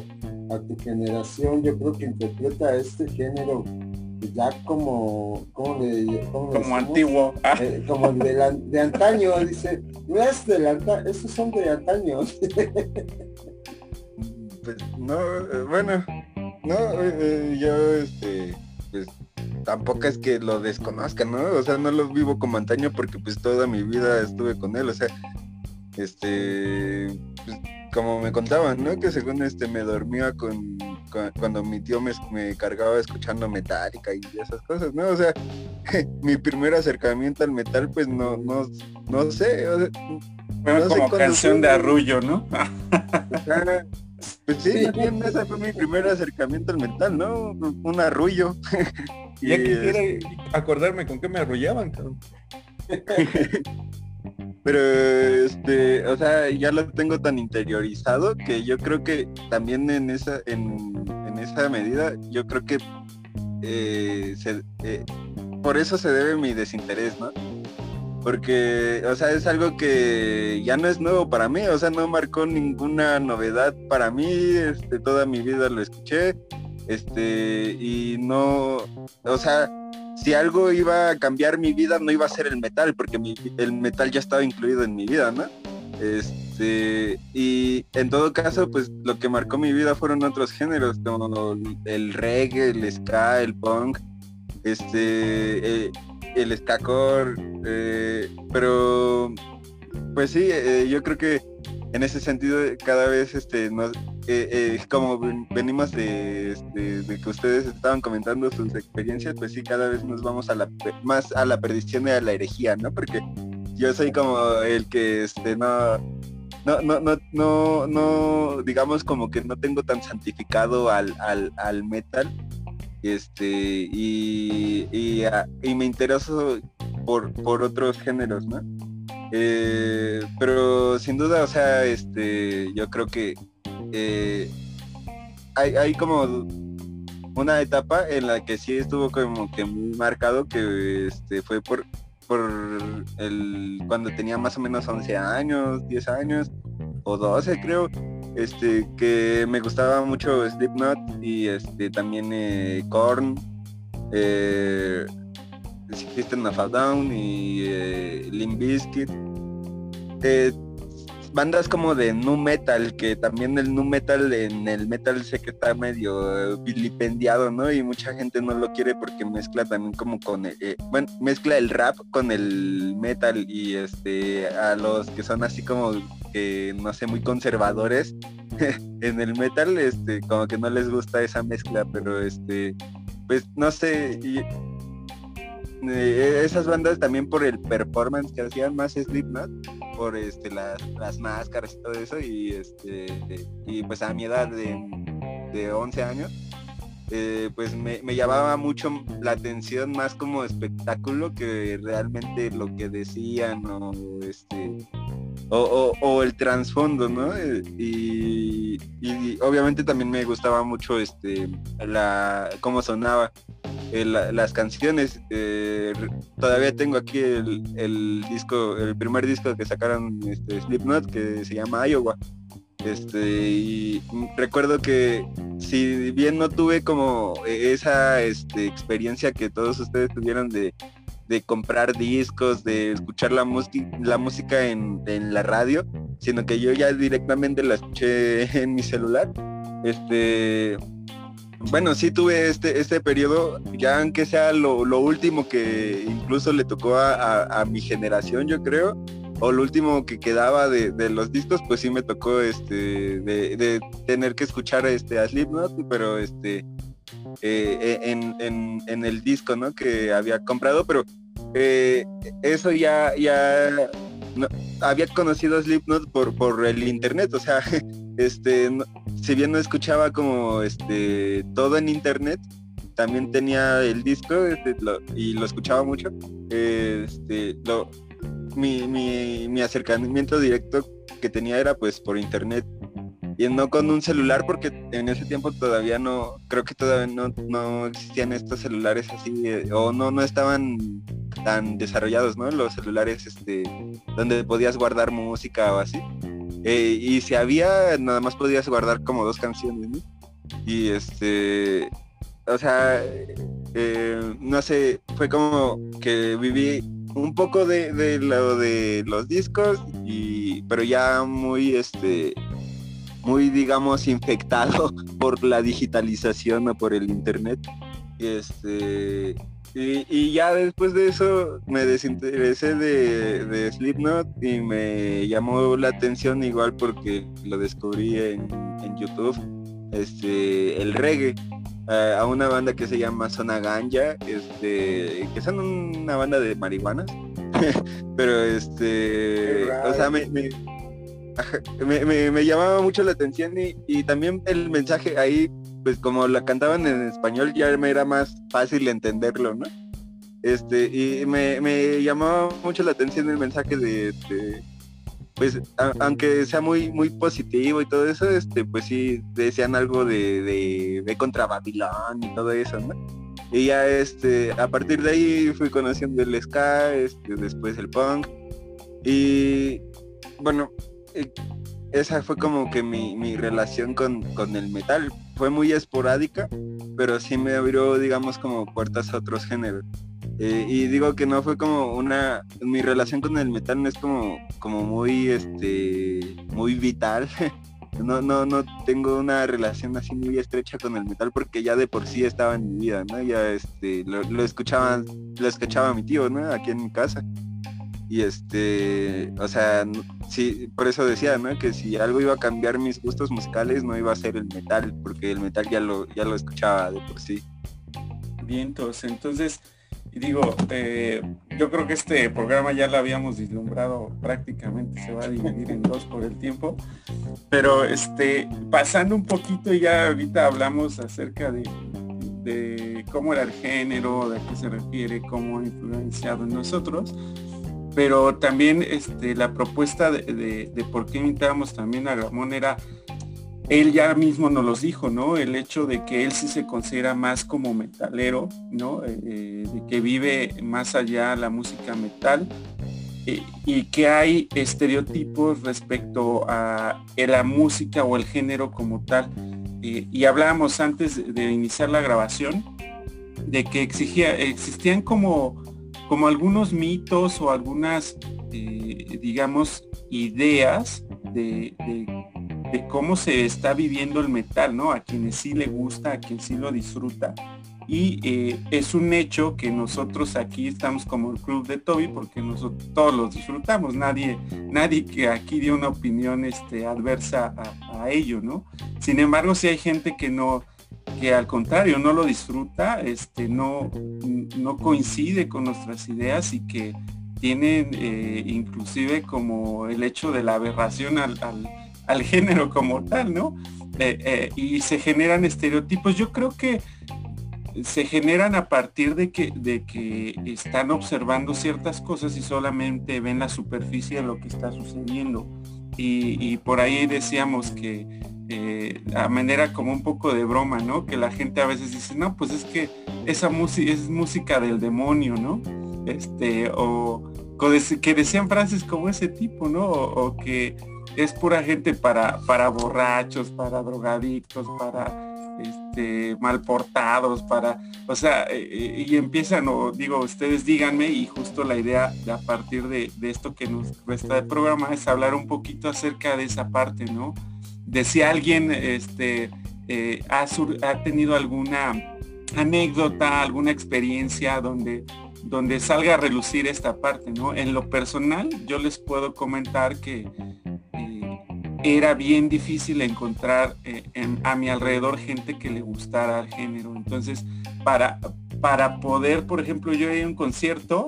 a tu generación, yo creo que interpreta este género ya como, ¿cómo le, como antiguo. Ah. Eh, como de, de, antaño, dice, no es de antaño, estos son de antaño. [LAUGHS] pues no, eh, bueno, no, eh, yo este, pues tampoco es que lo desconozca, ¿no? O sea, no lo vivo como antaño porque pues toda mi vida estuve con él, o sea, este, pues, como me contaban, ¿no? Que según este me dormía con, cuando mi tío me, cargaba escuchando metálica y esas cosas, ¿no? O sea, [LAUGHS] mi primer acercamiento al metal, pues no, no, no sé. O sea, como canción de arrullo, ¿no? pues sí, también ese fue mi primer acercamiento al metal, ¿no? Un arrullo. [LAUGHS] ya quisiera acordarme con qué me arrullaban, cabrón. [LAUGHS] Pero, este, o sea, ya lo tengo tan interiorizado que yo creo que también en esa, en, esa medida, yo creo que eh, eh, por eso se debe mi desinterés, ¿no? Porque, o sea, es algo que ya no es nuevo para mí, o sea, no marcó ninguna novedad para mí, este, toda mi vida lo escuché, este, y no, o sea, si algo iba a cambiar mi vida, no iba a ser el metal, porque el metal ya estaba incluido en mi vida, ¿no? Este, y en todo caso, pues lo que marcó mi vida fueron otros géneros, como el reggae, el ska, el punk, este, eh, el skacore, eh, pero pues sí, eh, yo creo que en ese sentido cada vez este eh, eh, como venimos de, este, de, que ustedes estaban comentando sus experiencias pues sí cada vez nos vamos a la más a la perdición y a la herejía no porque yo soy como el que este no no, no, no, no, digamos como que no tengo tan santificado al, al, al metal, este, y, y, y, me intereso por, por otros géneros, ¿no? Eh, pero sin duda, o sea, este, yo creo que eh, hay, hay, como una etapa en la que sí estuvo como que muy marcado que este, fue por, por el cuando tenía más o menos 11 años, 10 años o 12 creo, este que me gustaba mucho Slipknot y este también eh, Korn, eh, System of a Down y eh, Limp. Eh, bandas como de nu metal, que también el nu metal en el metal sé que está medio vilipendiado, ¿no? Y mucha gente no lo quiere porque mezcla también como con el, eh, bueno, mezcla el rap con el metal y este a los que son así como que no sé, muy conservadores [LAUGHS] en el metal, este, como que no les gusta esa mezcla, pero este, pues no sé, eh, esas bandas también por el performance que hacían más Slipknot por este las, máscaras y todo eso y este y pues a mi edad de, de 11 años eh, pues me, llamaba mucho la atención más como espectáculo que realmente lo que decían o este o, el trasfondo, ¿no? Eh, y, obviamente también me gustaba mucho este la cómo sonaba las canciones. Eh, todavía tengo aquí el, disco, el primer disco que sacaron este, Slipknot que se llama Iowa. Este, y recuerdo que si bien no tuve como esa este, experiencia que todos ustedes tuvieron de, comprar discos, de escuchar la, la música en, en, la radio, sino que yo ya directamente la escuché en mi celular. Este, bueno, sí tuve este, este periodo, ya aunque sea lo, último que incluso le tocó a, mi generación, yo creo, o lo último que quedaba de, los discos, pues sí me tocó este de, tener que escuchar este a Slipknot, pero este eh, en, el disco ¿no? que había comprado, pero eh, eso ya, ya había conocido Slipknot por, por el internet, o sea, [LAUGHS] este si bien no escuchaba como este todo en internet, también tenía el disco este, y lo escuchaba mucho. Este, lo, mi, mi, acercamiento directo que tenía era pues por internet y no con un celular porque en ese tiempo todavía no, creo que todavía no, no existían estos celulares así eh, o no, no estaban tan desarrollados, ¿no? Los celulares, este, donde podías guardar música o así. Eh, y si había, nada más podías guardar como dos canciones, ¿no? Y este, o sea, eh, no sé, fue como que viví un poco de, de, lo de los discos y pero ya muy este muy digamos infectado [LAUGHS] por la digitalización o por el internet. Y este y, ya después de eso me desinteresé de, de, Slipknot y me llamó la atención igual porque lo descubrí en, en YouTube este el reggae a una banda que se llama Zona Ganja, este, que son una banda de marihuanas, [LAUGHS] pero este, o sea, me, me, [LAUGHS] llamaba mucho la atención y, también el mensaje ahí, pues como la cantaban en español ya me era más fácil entenderlo, ¿no? Este, y me, me llamaba mucho la atención el mensaje de pues aunque sea muy muy positivo y todo eso, este, pues sí decían algo de, de, contra Babilón y todo eso, ¿no? Y ya este, a partir de ahí fui conociendo el ska, este, después el punk. Y bueno, esa fue como que mi, mi relación con, con, el metal. Fue muy esporádica, pero sí me abrió, digamos, como puertas a otros géneros. Eh, y digo que no fue como una, mi relación con el metal no es como, como muy, este, muy vital. [LAUGHS] no, no, no tengo una relación así muy estrecha con el metal porque ya de por sí estaba en mi vida, ¿no? Ya, este, lo, lo escuchaba, lo escuchaba mi tío, ¿no? Aquí en mi casa. Y este, o sea, sí, por eso decía, ¿no? Que si algo iba a cambiar mis gustos musicales, no iba a ser el metal, porque el metal ya lo, ya lo escuchaba de por sí. Vientos, entonces, digo, eh, yo creo que este programa ya lo habíamos vislumbrado prácticamente, se va a dividir en dos por el tiempo. Pero este, pasando un poquito, ya ahorita hablamos acerca de, de cómo era el género, de qué se refiere, cómo ha influenciado en nosotros. Pero también este, la propuesta de, por qué invitábamos también a Ramón era él ya mismo nos los dijo, ¿no? El hecho de que él sí se considera más como metalero, ¿no? Eh, eh, de que vive más allá la música metal eh, y que hay estereotipos respecto a la música o el género como tal. y hablábamos antes de iniciar la grabación de que exigía, existían como, como algunos mitos o algunas, digamos, ideas de, cómo se está viviendo el metal, ¿no? A quienes sí le gusta, a quien sí lo disfruta. Y eh, es un hecho que nosotros aquí estamos como el club de Toby porque nosotros todos los disfrutamos. Nadie, nadie que aquí dio una opinión este, adversa a, ello, ¿no? Sin embargo, si hay gente que no, que al contrario no lo disfruta, este, no, no coincide con nuestras ideas y que tienen eh, inclusive como el hecho de la aberración al al género como tal, ¿no? Eh, eh, y se generan estereotipos. Yo creo que se generan a partir de que, de que están observando ciertas cosas y solamente ven la superficie de lo que está sucediendo. Y, por ahí decíamos que eh, a manera como un poco de broma, ¿no? Que la gente a veces dice, no, pues es que esa música es música del demonio, ¿no? Este, o, que decían frases como ese tipo, ¿no? o que es pura gente para, para borrachos, para drogadictos, para este, mal portados, para, o sea, eh, eh, y empiezan, o digo, ustedes díganme, y justo la idea de a partir de, esto que nos resta del programa es hablar un poquito acerca de esa parte, ¿no? De si alguien este, eh, ha, ha tenido alguna anécdota, alguna experiencia donde donde salga a relucir esta parte, ¿no? En lo personal, yo les puedo comentar que era bien difícil encontrar eh, a mi alrededor gente que le gustara el género. Entonces, para, para poder, por ejemplo, yo ir a un concierto,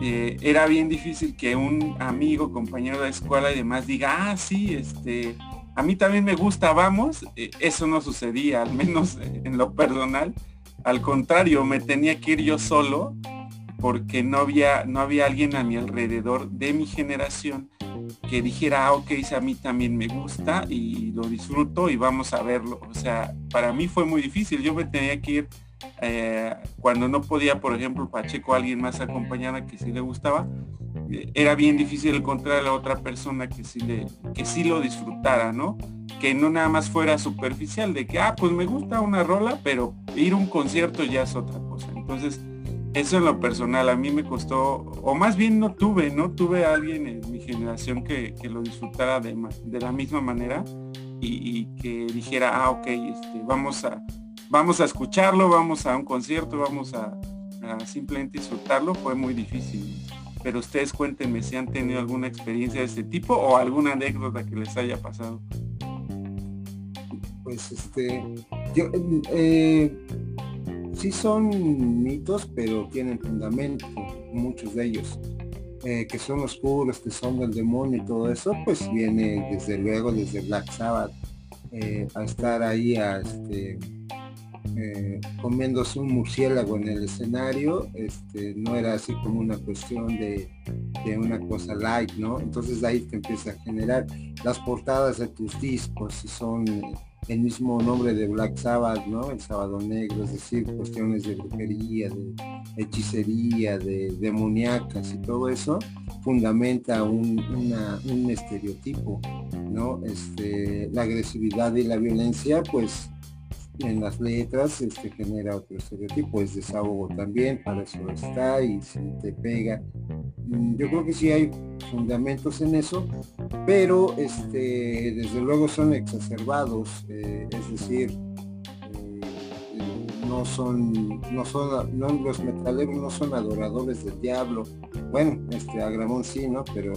eh, era bien difícil que un amigo, compañero de escuela y demás diga, ah, sí, este, a mí también me gusta, vamos. Eh, eso no sucedía, al menos [LAUGHS] en lo personal. Al contrario, me tenía que ir yo solo porque no había, no había alguien a mi alrededor de mi generación que dijera, ah, ok, a mí también me gusta y lo disfruto y vamos a verlo. O sea, para mí fue muy difícil. Yo me tenía que ir eh, cuando no podía, por ejemplo, Pacheco, alguien más acompañara que sí le gustaba, era bien difícil encontrar a la otra persona que sí, le, que sí lo disfrutara, ¿no? Que no nada más fuera superficial, de que, ah, pues me gusta una rola, pero ir a un concierto ya es otra cosa. Entonces, eso en lo personal a mí me costó, o más bien no tuve, no tuve a alguien en mi generación que, lo disfrutara de, de, la misma manera y, que dijera, ah, ok, este, vamos a vamos a escucharlo, vamos a un concierto, vamos a, simplemente disfrutarlo, fue muy difícil. Pero ustedes cuéntenme si han tenido alguna experiencia de este tipo o alguna anécdota que les haya pasado. Pues este, yo, eh, sí son mitos, pero tienen fundamento, muchos de ellos. Eh, que son los puros, que son del demonio y todo eso, pues viene desde luego desde Black Sabbath eh, a estar ahí a este, eh, comiéndose un murciélago en el escenario, este, no era así como una cuestión de, una cosa light, ¿no? Entonces ahí te empieza a generar las portadas de tus discos, si son el mismo nombre de Black Sabbath, ¿no? El sábado negro, es decir, cuestiones de brujería, de hechicería, de demoníacas y todo eso, fundamenta un, un estereotipo, ¿no? Este, la agresividad y la violencia, pues en las letras este, genera otro estereotipo, es desahogo también, para eso está y se te pega. Mm, yo creo que sí hay fundamentos en eso, pero este, desde luego son exacerbados, eh, es decir, eh, no son, no son, no, los metaleros no son adoradores del diablo. Bueno, este Agramón sí, ¿no? [LAUGHS] Pero,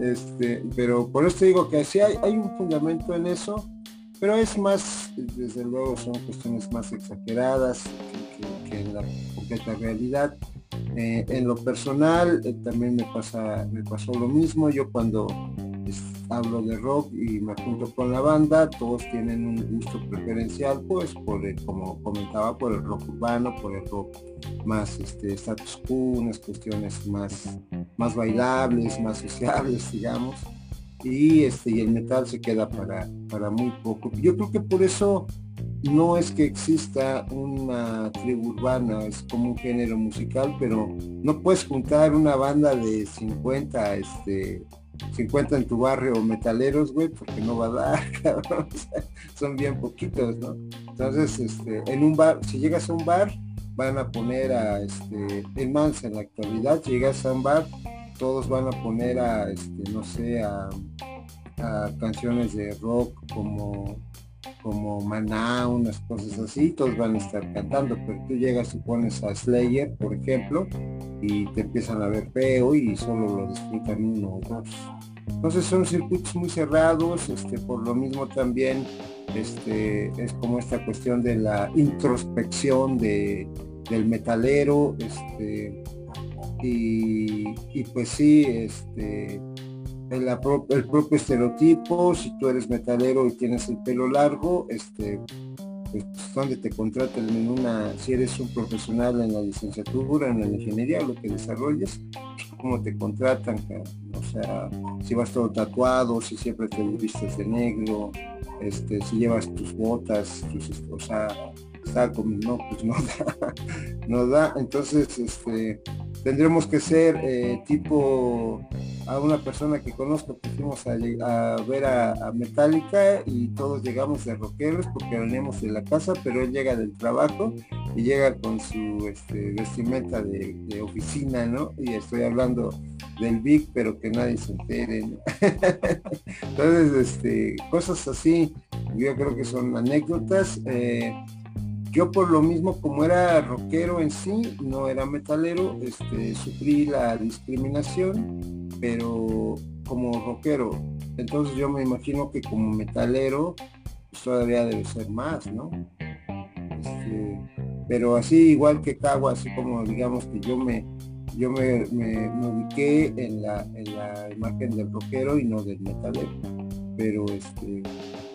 este, pero por eso digo que sí hay, hay un fundamento en eso pero es más, desde luego son cuestiones más exageradas que, en la completa realidad. Eh, en lo personal eh, también me pasa me pasó lo mismo yo cuando hablo de rock y me junto con la banda todos tienen un gusto preferencial pues por el, como comentaba por el rock urbano por el rock más este status quo unas cuestiones más más bailables más sociables [LAUGHS] digamos y este y el metal se queda para, para muy poco. Yo creo que por eso no es que exista una tribu urbana, es como un género musical, pero no puedes juntar una banda de 50, este, 50 en tu barrio metaleros, güey, porque no va a dar, [LAUGHS] son bien poquitos, ¿no? Entonces, este, en un bar, si llegas a un bar, van a poner a este, en más en la actualidad, si llegas a un bar, todos van a poner a, este, no sé, a, canciones de rock como como Maná, unas cosas así, todos van a estar cantando, pero tú llegas y pones a Slayer, por ejemplo, y te empiezan a ver feo y solo lo disfrutan uno o dos. Entonces son circuitos muy cerrados, este, por lo mismo también este, es como esta cuestión de la introspección de, del metalero, este, y, pues sí, este, el, el, propio estereotipo, si tú eres metalero y tienes el pelo largo, este, pues, donde te contratan en una, si eres un profesional en la licenciatura, en la ingeniería, lo que desarrolles, cómo te contratan, o sea, si vas todo tatuado, si siempre te vistes de negro, este, si llevas tus botas, tus, o sea, está como, no, pues no [LAUGHS] da, no da, entonces, este, tendremos que ser eh, tipo a una persona que conozco que fuimos a, ver a, Metallica y todos llegamos de rockeros porque venimos de la casa, pero él llega del trabajo y llega con su este, vestimenta de, oficina, ¿no? Y estoy hablando del Big, pero que nadie se entere. [LAUGHS] Entonces, este, cosas así, yo creo que son anécdotas. Eh, yo por lo mismo, como era rockero en sí, no era metalero, este, sufrí la discriminación, pero como rockero. Entonces yo me imagino que como metalero, pues todavía debe ser más, ¿no? Este, pero así igual que Cagua, así como digamos que yo me yo me, ubiqué en la, en la imagen del rockero y no del metalero. Pero este,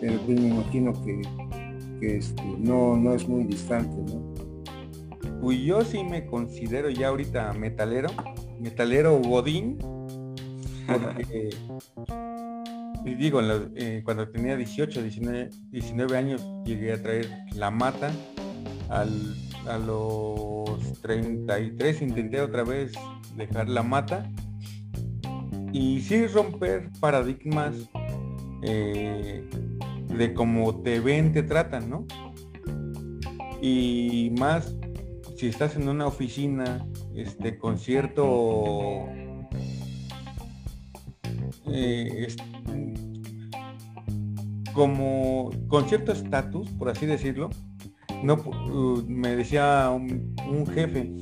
pero pues me imagino que que este, no, no es muy distante, ¿no? Pues yo sí me considero ya ahorita metalero, metalero godín, [LAUGHS] porque y digo, eh, cuando tenía 18, 19, 19 años llegué a traer la mata. Al, a los 33 intenté otra vez dejar la mata. Y sí romper paradigmas eh, de cómo te ven, te tratan, ¿no? Y más si estás en una oficina este, con cierto eh, como con cierto estatus, por así decirlo, no uh, me decía un, jefe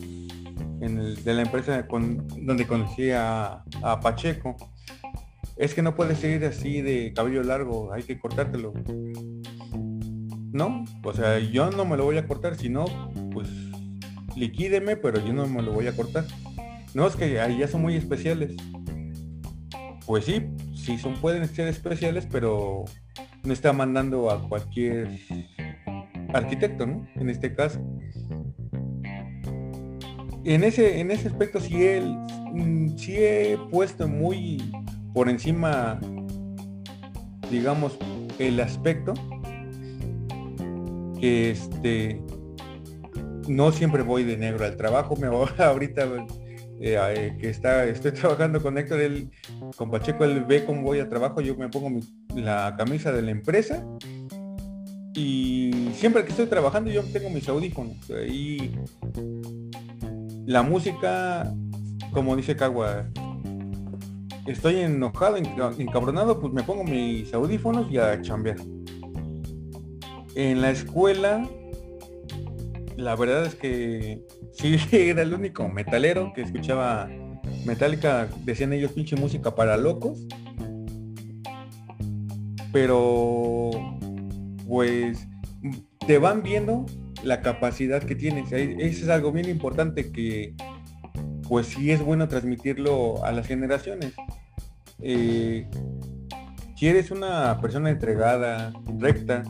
de la empresa donde conocí a, Pacheco, es que no puedes seguir así de cabello largo, hay que cortártelo. No, o sea, yo no me lo voy a cortar, sino, pues, liquídeme, pero yo no me lo voy a cortar. No, es que ya son muy especiales. Pues sí, sí son, pueden ser especiales, pero no está mandando a cualquier arquitecto, ¿no? En este caso. En ese, en ese aspecto sí, él, mm, sí he puesto muy por encima, digamos, el aspecto que este no siempre voy de negro al trabajo, me voy [LAUGHS] ahorita eh, eh, que está, estoy [LAUGHS] trabajando con Héctor, él, con Pacheco, él ve cómo voy a trabajo, yo me pongo la camisa de la empresa y siempre que estoy trabajando yo tengo mis audífonos y la música, como dice Cagua, estoy enojado, encabronado, pues me pongo mis audífonos y a chambear. En la escuela, la verdad es que [LAUGHS] sí era el único metalero que escuchaba Metallica, decían ellos pinche música para locos. Pero pues te van viendo la capacidad que tienes. Eso es algo bien importante que pues sí es bueno transmitirlo a las generaciones. Eh, si eres una persona entregada, recta,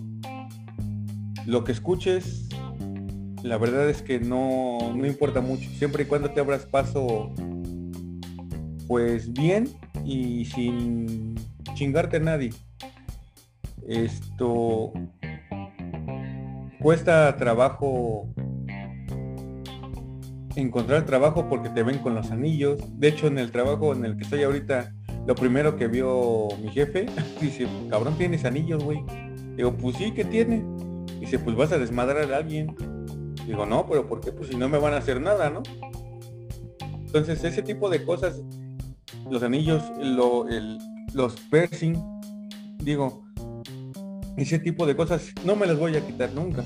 lo que escuches la verdad es que no, no importa mucho, siempre y cuando te abras paso pues bien y sin chingarte a nadie. Esto cuesta trabajo encontrar trabajo porque te ven con los anillos. De hecho, en el trabajo en el que estoy ahorita, lo primero que vio mi jefe, [LAUGHS] dice, cabrón, tienes anillos, güey. Digo, pues sí, que tiene? Dice, pues vas a desmadrar a alguien. Digo, no, pero ¿por qué? Pues si no me van a hacer nada, ¿no? Entonces, ese tipo de cosas, los anillos, los piercing, digo, ese tipo de cosas no me las voy a quitar nunca.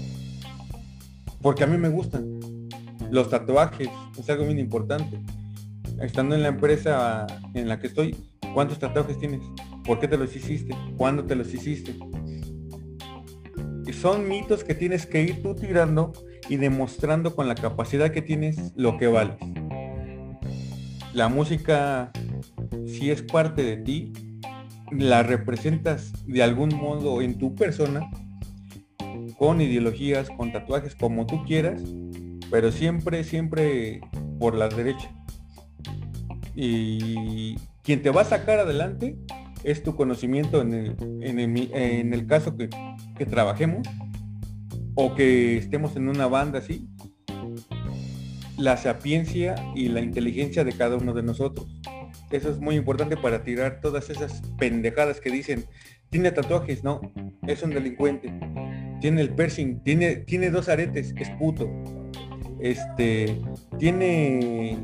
Porque a mí me gustan. Los tatuajes es algo muy importante. Estando en la empresa en la que estoy, ¿cuántos tatuajes tienes? ¿Por qué te los hiciste? ¿Cuándo te los hiciste? Son mitos que tienes que ir tú tirando y demostrando con la capacidad que tienes lo que vales. La música, si es parte de ti, la representas de algún modo en tu persona, con ideologías, con tatuajes, como tú quieras, pero siempre, siempre por la derecha. Y quien te va a sacar adelante es tu conocimiento en el, en el, caso que, que trabajemos o que estemos en una banda así, la sapiencia y la inteligencia de cada uno de nosotros. Eso es muy importante para tirar todas esas pendejadas que dicen, tiene tatuajes, no, es un delincuente. Tiene el piercing, tiene, tiene dos aretes, es puto. Este, tiene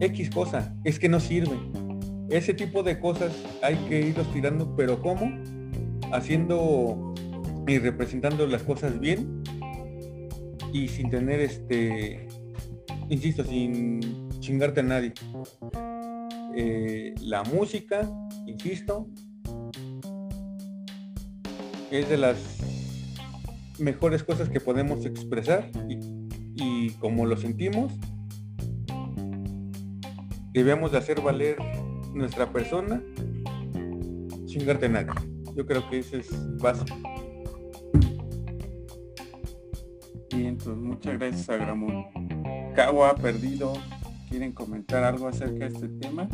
X cosa, es que no sirve. Ese tipo de cosas hay que irlos tirando, pero ¿cómo? Haciendo y representando las cosas bien y sin tener este, insisto, sin chingarte a nadie. Eh, la música, insisto, es de las mejores cosas que podemos expresar y, como lo sentimos, debemos de hacer valer nuestra persona, chingarte a nadie. Yo creo que eso es básico. Pues, muchas gracias a Gramón. Cagua perdido. ¿Quieren comentar algo acerca de este tema?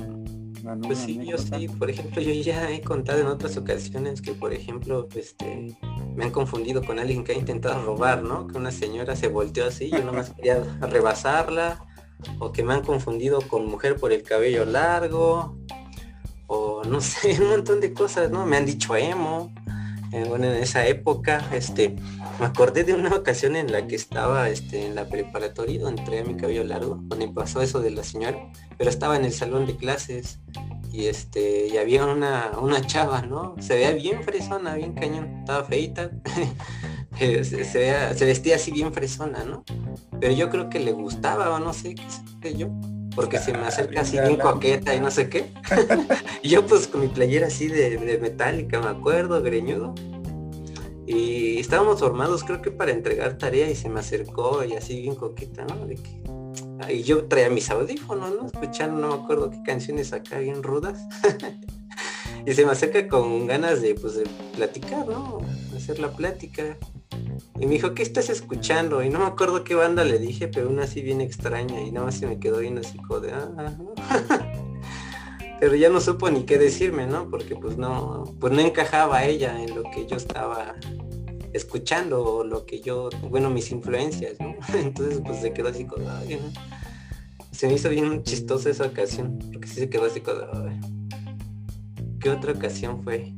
Pues sí, yo sí, por ejemplo, yo ya he contado en otras ocasiones que, por ejemplo, este, me han confundido con alguien que ha intentado robar, ¿no? Que una señora se volteó así, yo nomás [LAUGHS] quería rebasarla, o que me han confundido con mujer por el cabello largo, o no sé, [LAUGHS] un montón de cosas, ¿no? Me han dicho emo, eh, bueno, en esa época, este, me acordé de una ocasión en la que estaba este, en la preparatoria donde traía mi cabello largo, donde pasó eso de la señora, pero estaba en el salón de clases y este y había una, una chava, ¿no? Se veía bien fresona, bien cañón, estaba feita, [LAUGHS] se, se, vestía así bien fresona, ¿no? Pero yo creo que le gustaba o no sé qué sé yo, porque se me acerca así bien coqueta y no sé qué. [LAUGHS] y yo pues con mi playera así de, de metálica, me acuerdo, greñudo. Y estábamos formados creo que para entregar tarea y se me acercó y así bien coqueta, ¿no? De que, y yo traía mis audífonos, ¿no? Escuchando, no me acuerdo qué canciones acá bien rudas. [LAUGHS] y se me acerca con ganas de, pues, de platicar, ¿no? Hacer la plática. Y me dijo, ¿qué estás escuchando? Y no me acuerdo qué banda le dije, pero una así bien extraña. Y nada más se me quedó viendo así como de, ah, [LAUGHS] pero ya no supo ni qué decirme, ¿no? Porque pues no, pues no encajaba ella en lo que yo estaba escuchando o lo que yo, bueno, mis influencias, ¿no? [LAUGHS] Entonces pues se quedó así como, ¿no? Se me hizo bien chistosa esa ocasión, porque sí se quedó así como. ¿qué otra ocasión fue?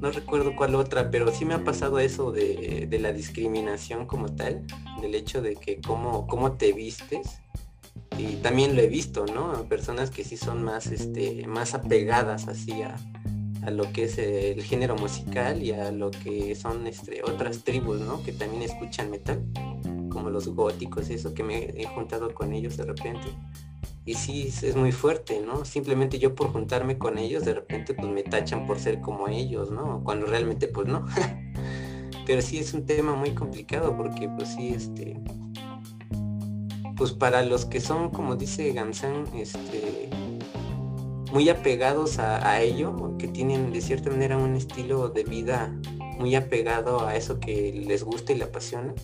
No recuerdo cuál otra, pero sí me ha pasado eso de, la discriminación como tal, del hecho de que cómo, cómo te vistes. Y también lo he visto, ¿no? Personas que sí son más, este, más apegadas así a, lo que es el género musical y a lo que son este, otras tribus, ¿no? Que también escuchan metal, como los góticos, eso que me he juntado con ellos de repente y sí es muy fuerte, ¿no? Simplemente yo por juntarme con ellos de repente pues me tachan por ser como ellos, ¿no? Cuando realmente pues no. [LAUGHS] Pero sí es un tema muy complicado porque pues sí, este, pues para los que son, como dice Gamsan, este, muy apegados a ello, que tienen de cierta manera un estilo de vida muy apegado a eso que les gusta y le apasiona,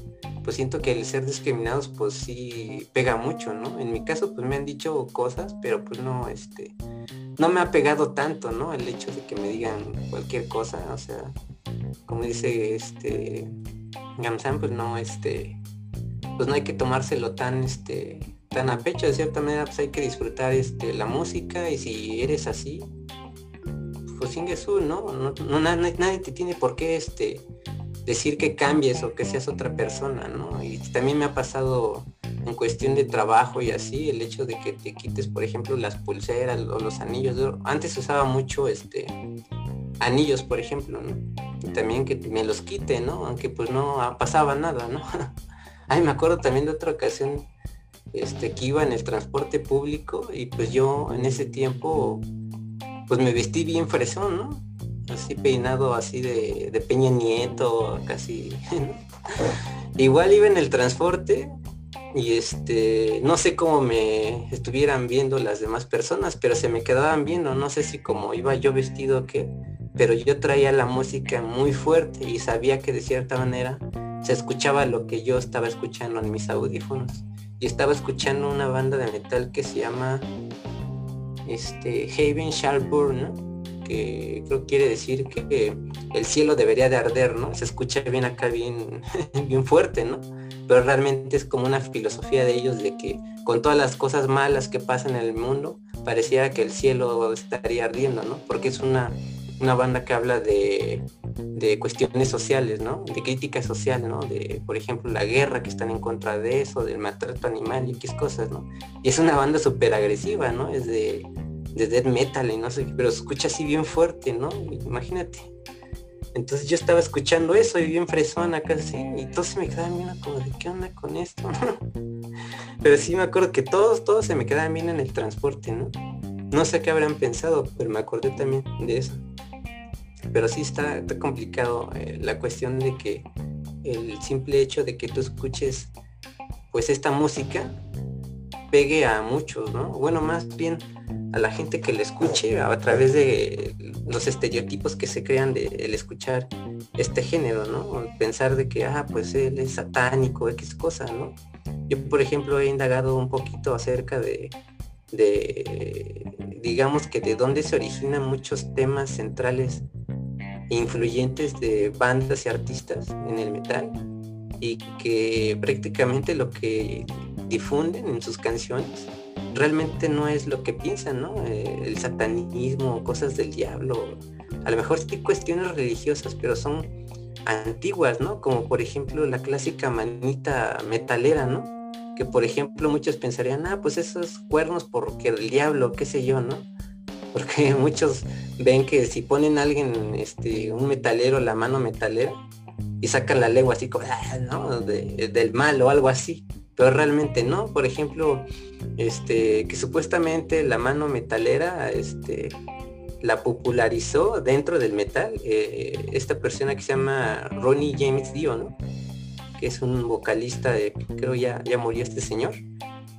pues siento que el ser discriminados pues sí pega mucho, ¿no? En mi caso pues me han dicho cosas, pero pues no, este, no me ha pegado tanto, ¿no? El hecho de que me digan cualquier cosa, o sea, como dice este Gamsan, pues no, este, pues no hay que tomárselo tan, este, tan a pecho, de cierta manera pues hay que disfrutar este, la música y si eres así, Jesús, ¿no? No, no, nadie, nadie te tiene por qué, este, decir que cambies o que seas otra persona, ¿no? Y también me ha pasado en cuestión de trabajo y así, el hecho de que te quites, por ejemplo, las pulseras o los anillos. Antes usaba mucho este anillos, por ejemplo, ¿no? Y también que me los quite, ¿no? Aunque pues no pasaba nada, ¿no? [LAUGHS] Ay, me acuerdo también de otra ocasión este, que iba en el transporte público y pues yo en ese tiempo pues me vestí bien fresón, ¿no? así peinado así de, Peña Nieto, casi. Igual iba en el transporte y este, no sé cómo me estuvieran viendo las demás personas, pero se me quedaban viendo, no sé si como iba yo vestido o qué, pero yo traía la música muy fuerte y sabía que de cierta manera se escuchaba lo que yo estaba escuchando en mis audífonos. Y estaba escuchando una banda de metal que se llama este Haven Sharpburn, ¿no? que creo quiere decir que el cielo debería de arder, ¿no? Se escucha bien acá, bien, [LAUGHS] bien fuerte, ¿no? Pero realmente es como una filosofía de ellos de que con todas las cosas malas que pasan en el mundo, parecía que el cielo estaría ardiendo, ¿no? Porque es una, una banda que habla de, de cuestiones sociales, ¿no? De crítica social, ¿no? De, por ejemplo, la guerra que están en contra de eso, del maltrato animal y qué cosas, ¿no? Y es una banda súper agresiva, ¿no? Es de de death metal y no sé qué, pero se escucha así bien fuerte, ¿no? Imagínate. Entonces yo estaba escuchando eso y bien fresón acá así, y todos me quedaban viendo como de qué onda con esto, [LAUGHS] pero sí me acuerdo que todos, todos se me quedaban bien en el transporte, ¿no? No sé qué habrán pensado, pero me acordé también de eso. Pero sí está, complicado eh, la cuestión de que el simple hecho de que tú escuches pues esta música pegue a muchos, ¿no? Bueno, más bien a la gente que le escuche a través de los estereotipos que se crean de el escuchar este género, ¿no? Pensar de que, ah, pues él es satánico, X cosa, ¿no? Yo, por ejemplo, he indagado un poquito acerca de, de, digamos que de dónde se originan muchos temas centrales influyentes de bandas y artistas en el metal y que prácticamente lo que difunden en sus canciones realmente no es lo que piensan, ¿no? Eh, el satanismo, cosas del diablo, a lo mejor sí cuestiones religiosas, pero son antiguas, ¿no? Como por ejemplo la clásica manita metalera, ¿no? Que por ejemplo muchos pensarían, ah, pues esos cuernos porque el diablo, qué sé yo, ¿no? Porque [LAUGHS] muchos ven que si ponen a alguien, este, un metalero, la mano metalera, y sacan la lengua así como, ah, ¿no? del mal o algo así. Pero realmente no, por ejemplo, este, que supuestamente la mano metalera, este, la popularizó dentro del metal eh, esta persona que se llama Ronnie James Dio, ¿no? Que es un vocalista de, creo ya, ya murió este señor.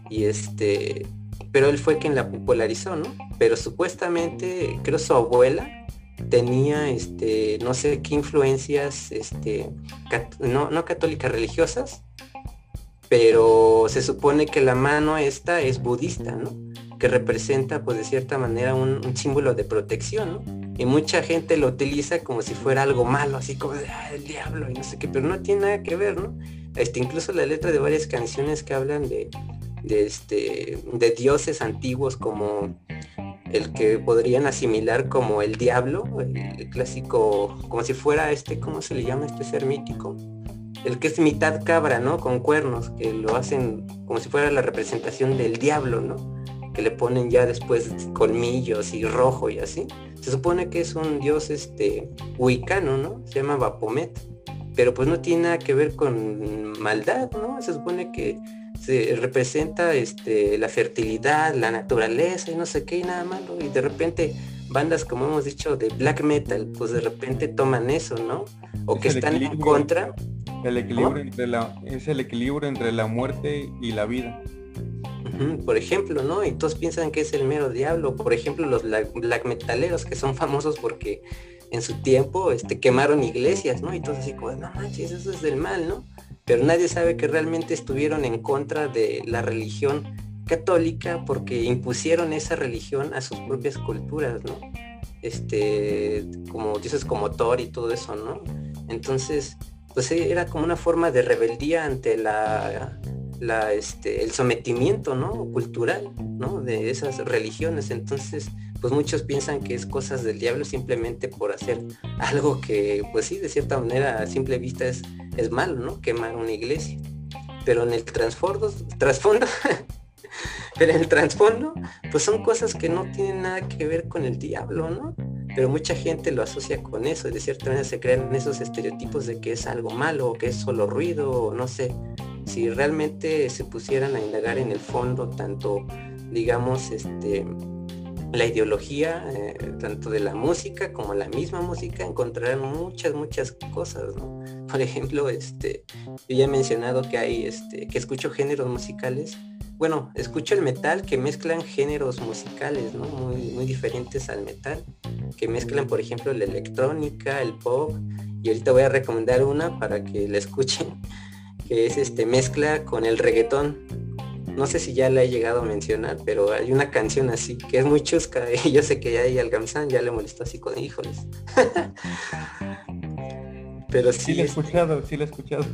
Y este, pero él fue quien la popularizó, ¿no? Pero supuestamente, creo su abuela tenía, este, no sé qué influencias, este, no, no católicas religiosas, pero se supone que la mano esta es budista, ¿no? que representa pues de cierta manera un, símbolo de protección, ¿no? Y mucha gente lo utiliza como si fuera algo malo, así como de, ah, el diablo y no sé qué, pero no tiene nada que ver, ¿no? Este, incluso la letra de varias canciones que hablan de, de, este, de dioses antiguos como el que podrían asimilar como el diablo, el, clásico, como si fuera este, ¿cómo se le llama este ser mítico? El que es mitad cabra, ¿no? Con cuernos, que lo hacen como si fuera la representación del diablo, ¿no? que le ponen ya después colmillos y rojo y así. Se supone que es un dios este huicano, ¿no? Se llama Bapomet. Pero pues no tiene nada que ver con maldad, ¿no? Se supone que se representa este, la fertilidad, la naturaleza y no sé qué y nada malo. Y de repente bandas, como hemos dicho, de black metal, pues de repente toman eso, ¿no? O que están en contra. El equilibrio entre la, es el equilibrio entre la muerte y la vida por ejemplo, ¿no? Y todos piensan que es el mero diablo. Por ejemplo, los black metaleros que son famosos porque en su tiempo este, quemaron iglesias, ¿no? Y todos así como, no manches, eso es del mal, ¿no? Pero nadie sabe que realmente estuvieron en contra de la religión católica porque impusieron esa religión a sus propias culturas, ¿no? Este, como dices, como Thor y todo eso, ¿no? Entonces, pues era como una forma de rebeldía ante la este, el sometimiento ¿no? cultural ¿no? de esas religiones. Entonces, pues muchos piensan que es cosas del diablo simplemente por hacer algo que, pues sí, de cierta manera a simple vista es, es malo, ¿no? Quemar una iglesia. Pero en el trasfondo, trasfondo [LAUGHS] pero en el trasfondo, pues son cosas que no tienen nada que ver con el diablo, ¿no? Pero mucha gente lo asocia con eso, y de cierta manera se crean esos estereotipos de que es algo malo, que es solo ruido, o no sé. Si realmente se pusieran a indagar en el fondo tanto, digamos, este, la ideología, eh, tanto de la música como la misma música, encontrarán muchas, muchas cosas, Por ejemplo, este, yo ya he mencionado que hay, este, que escucho géneros musicales, bueno, escucho el metal que mezclan géneros musicales, ¿no? Muy, muy diferentes al metal, que mezclan, por ejemplo, la electrónica, el pop, y ahorita voy a recomendar una para que la escuchen, que es este mezcla con el reggaetón. No sé si ya la he llegado a mencionar, pero hay una canción así que es muy chusca [LAUGHS] y yo sé que ya hay al Gamsan ya le molestó así con híjoles. [LAUGHS] pero sí, lo he escuchado, sí lo he escuchado.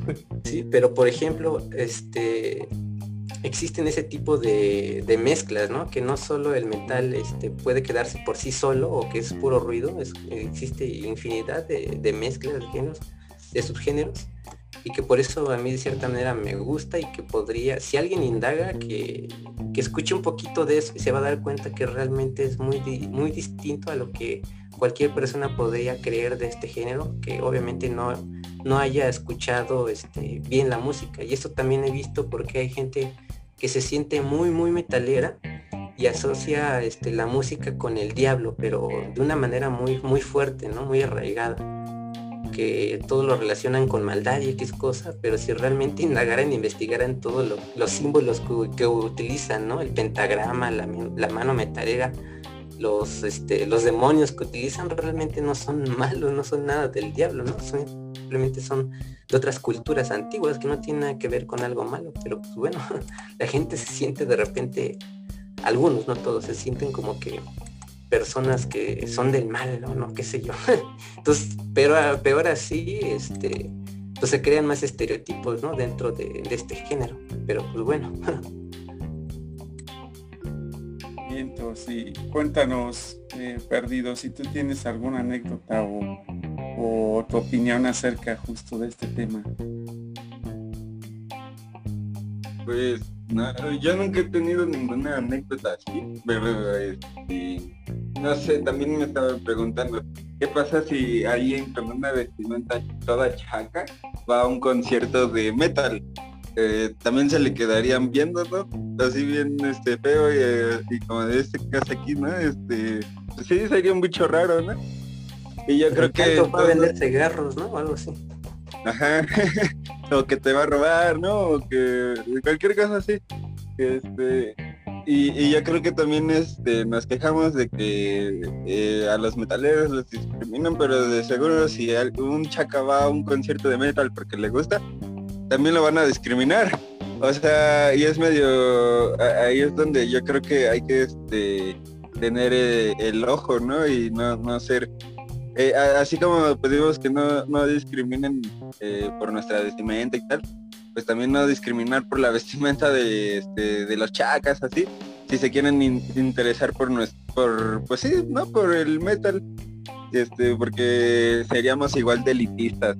Sí, pero por ejemplo, este existen ese tipo de, mezclas, ¿no? Que no solo el metal este, puede quedarse por sí solo o que es puro ruido, existe infinidad de, de mezclas de géneros, de subgéneros y que por eso a mí de cierta manera me gusta y que podría, si alguien indaga, que, que escuche un poquito de eso y se va a dar cuenta que realmente es muy, muy distinto a lo que cualquier persona podría creer de este género, que obviamente no, no haya escuchado este, bien la música. Y esto también he visto porque hay gente que se siente muy, muy metalera y asocia este, la música con el diablo, pero de una manera muy, muy fuerte, ¿no? Muy arraigada que todo lo relacionan con maldad y X cosa, pero si realmente indagaran, investigaran todos los símbolos que, utilizan, ¿no? El pentagrama, la, mano metalera, los, este, los demonios que utilizan realmente no son [LAUGHS] malos, no son nada del diablo, ¿no? simplemente son de otras culturas antiguas que no tienen nada que ver con algo malo, pero pues bueno, [LAUGHS] la gente se siente de repente algunos, no todos, se sienten como que personas que son del mal, ¿no? no qué sé yo. [LAUGHS] Entonces, pero peor así, este, pues se crean más estereotipos, ¿no? Dentro de, este género. Pero pues bueno. [LAUGHS] Bien, entonces, cuéntanos, eh, Perdido, si tú tienes alguna anécdota o, o tu opinión acerca justo de este tema. Pues no, yo nunca he tenido ninguna anécdota así, pero este, no sé, también me estaba preguntando, ¿qué pasa si alguien con una vestimenta toda chaca va a un concierto de metal? Eh, también se le quedarían viendo, ¿no? Así bien este feo y, eh, como de este caso aquí, ¿no? Este, pues sí, sería un bicho raro, ¿no? Y yo creo que... Va a vender cigarros, ¿no? O algo así. Ajá. [LAUGHS] o que te va a robar, ¿no? O que cualquier cosa así. Este, y, yo creo que también este, nos quejamos de que eh, a los metaleros los discriminan, pero de seguro si un chaca va a un concierto de metal porque le gusta, también lo van a discriminar. O sea, y es medio, ahí es donde yo creo que hay que este, tener eh, el ojo, ¿no? Y no, no ser eh, así como pedimos que no, no discriminen eh, por nuestra vestimenta y tal, pues también no discriminar por la [LAUGHS] vestimenta de, este, de los chacas, así, si se quieren interesar por nuestro, por, pues sí, ¿no? Por el metal, este, porque seríamos igual de elitistas.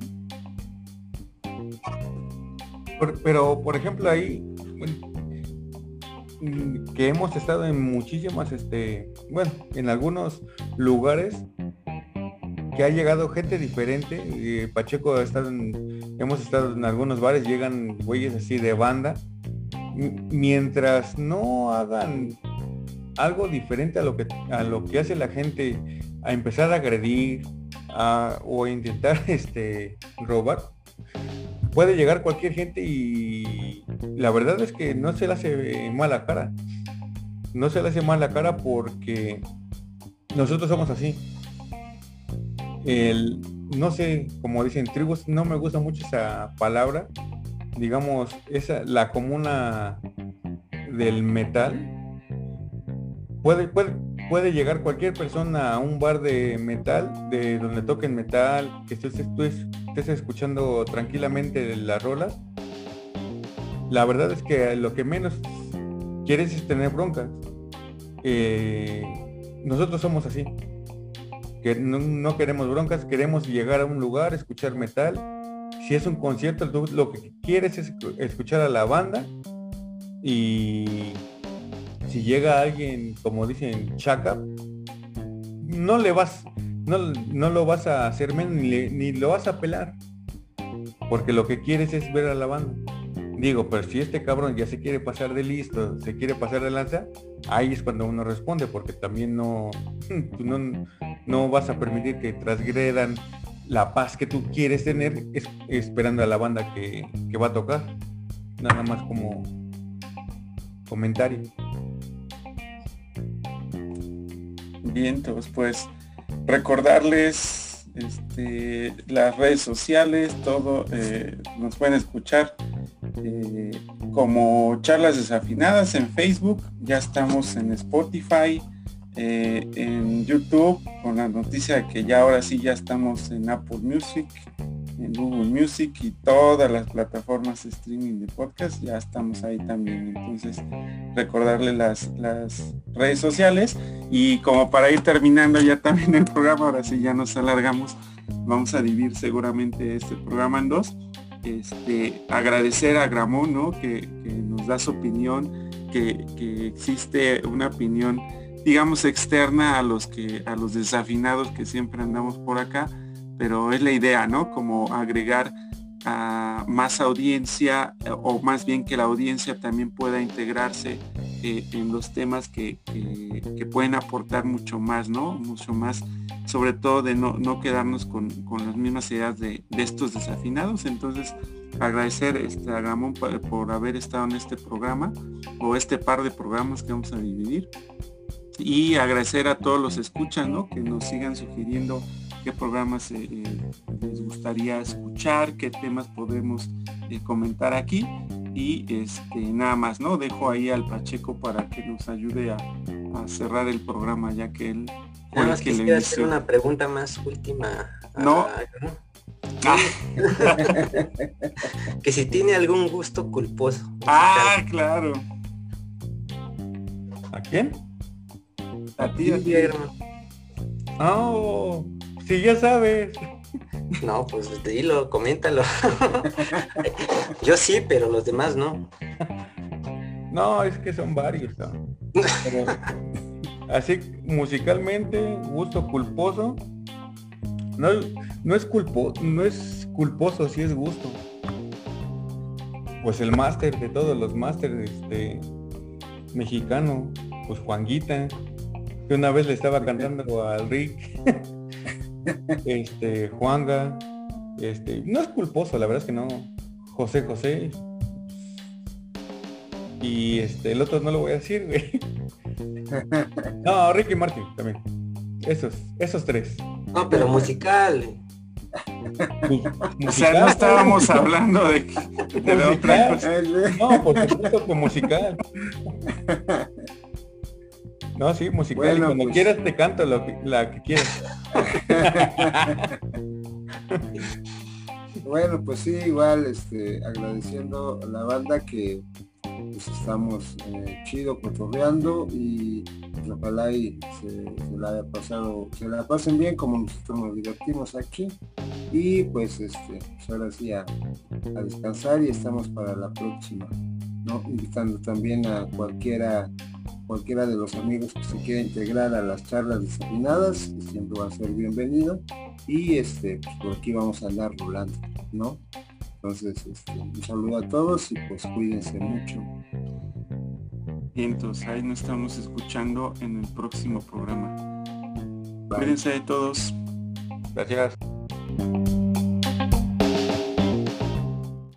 pero, por ejemplo, ahí, que hemos estado en muchísimas, este, bueno, en algunos lugares que ha llegado gente diferente. Pacheco estado hemos estado en algunos bares, llegan güeyes así de banda. mientras no hagan algo diferente a lo que a lo que hace la gente, a empezar a agredir o intentar [LAUGHS] este robar, puede llegar cualquier gente y la verdad es que no se le hace mala cara. No se le hace mala cara porque nosotros somos así no sé, como dicen tribus, no me gusta mucho esa palabra, digamos, esa, la comuna del metal. Puede llegar cualquier persona a un bar de metal, de donde toquen metal, que estés, estés escuchando tranquilamente las rolas. La verdad es que lo que menos quieres es tener broncas. Eh, nosotros somos así que no, queremos broncas, queremos llegar a un lugar, escuchar metal. Si es un concierto, lo que quieres es escuchar a la banda y si llega alguien, como dicen, chaca, no le vas, no, no lo vas a hacer menos ni, ni lo vas a pelar. Porque lo que quieres es ver a la banda. Digo, pero si este cabrón ya se quiere pasar de listo, se quiere pasar de lanza, ahí es cuando uno responde, porque también no, [LAUGHS] no, no vas a permitir que transgredan la paz que tú quieres tener esperando a la banda que, que va a tocar. Nada más como comentario. Bien, entonces pues recordarles este, las redes sociales, todo, eh, nos pueden escuchar eh, como charlas desafinadas en Facebook, ya estamos en Spotify, eh, en YouTube, con la noticia que ya ahora sí ya estamos en Apple Music, en Google Music y todas las plataformas de streaming de podcast, ya estamos ahí también. Entonces, recordarle las, las redes sociales y como para ir terminando ya también el programa, ahora sí ya nos alargamos, vamos a dividir seguramente este programa en dos este, agradecer a Gramón, ¿no? que, nos da su opinión, que, existe una opinión, digamos, externa a los que, a los desafinados que siempre andamos por acá, pero es la idea, ¿no? Como agregar a más audiencia o más bien que la audiencia también pueda integrarse eh, en los temas que, pueden aportar mucho más, ¿no? Mucho más, sobre todo de no, quedarnos con, las mismas ideas de, estos desafinados. Entonces, agradecer este, a Gamón por, haber estado en este programa o este par de programas que vamos a dividir. Y agradecer a todos los escuchan, ¿no? Que nos sigan sugiriendo qué programas eh, les gustaría escuchar, qué temas podemos eh, comentar aquí Y este nada más, ¿no? Dejo ahí al Pacheco para que nos ayude a, a cerrar el programa, ya que él fue Nada el más que le quisiera hacer una pregunta más última. No. Ah, [LAUGHS] que si tiene algún gusto culposo. ah, claro. ¿A quién? A ti, a ti. Guillermo. Oh, sí, ya sabes. [LAUGHS] No, pues dilo, coméntalo. [LAUGHS] Yo sí, pero los demás no. [LAUGHS] No, es que son varios. ¿no? Pero, así musicalmente, gusto culposo. No, no es culpo, no es culposo, sí es gusto. Pues el máster de todos los másteres este mexicano, pues Juanguita, que una vez le estaba cantando al Rick, [LAUGHS] este, Juanga, este, no es culposo, la verdad es que no. José José. Y este, el otro no lo voy a decir, güey. [LAUGHS] No, Ricky Martin también. Esos, esos tres. No, pero musical. Pues, O sea, no estábamos hablando de, de otra cosa. No, por supuesto que musical. [LAUGHS] No, sí, musical. y Bueno, cuando pues. quieras te canto lo que, la que quieras. [LAUGHS] Bueno, pues sí, igual este, agradeciendo a la banda que pues, estamos eh, chido cotorreando y pues, ojalá y se, se la haya pasado, se la pasen bien como nosotros nos divertimos aquí y pues este, pues, ahora sí a, a descansar y estamos para la próxima, ¿no? Invitando también a cualquiera cualquiera de los amigos que se quiera integrar a las charlas que siempre va a ser bienvenido y este pues por aquí vamos a andar rolando no entonces este, un saludo a todos y pues cuídense mucho Y entonces ahí nos estamos escuchando en el próximo programa. Bye. Cuídense de todos. Gracias.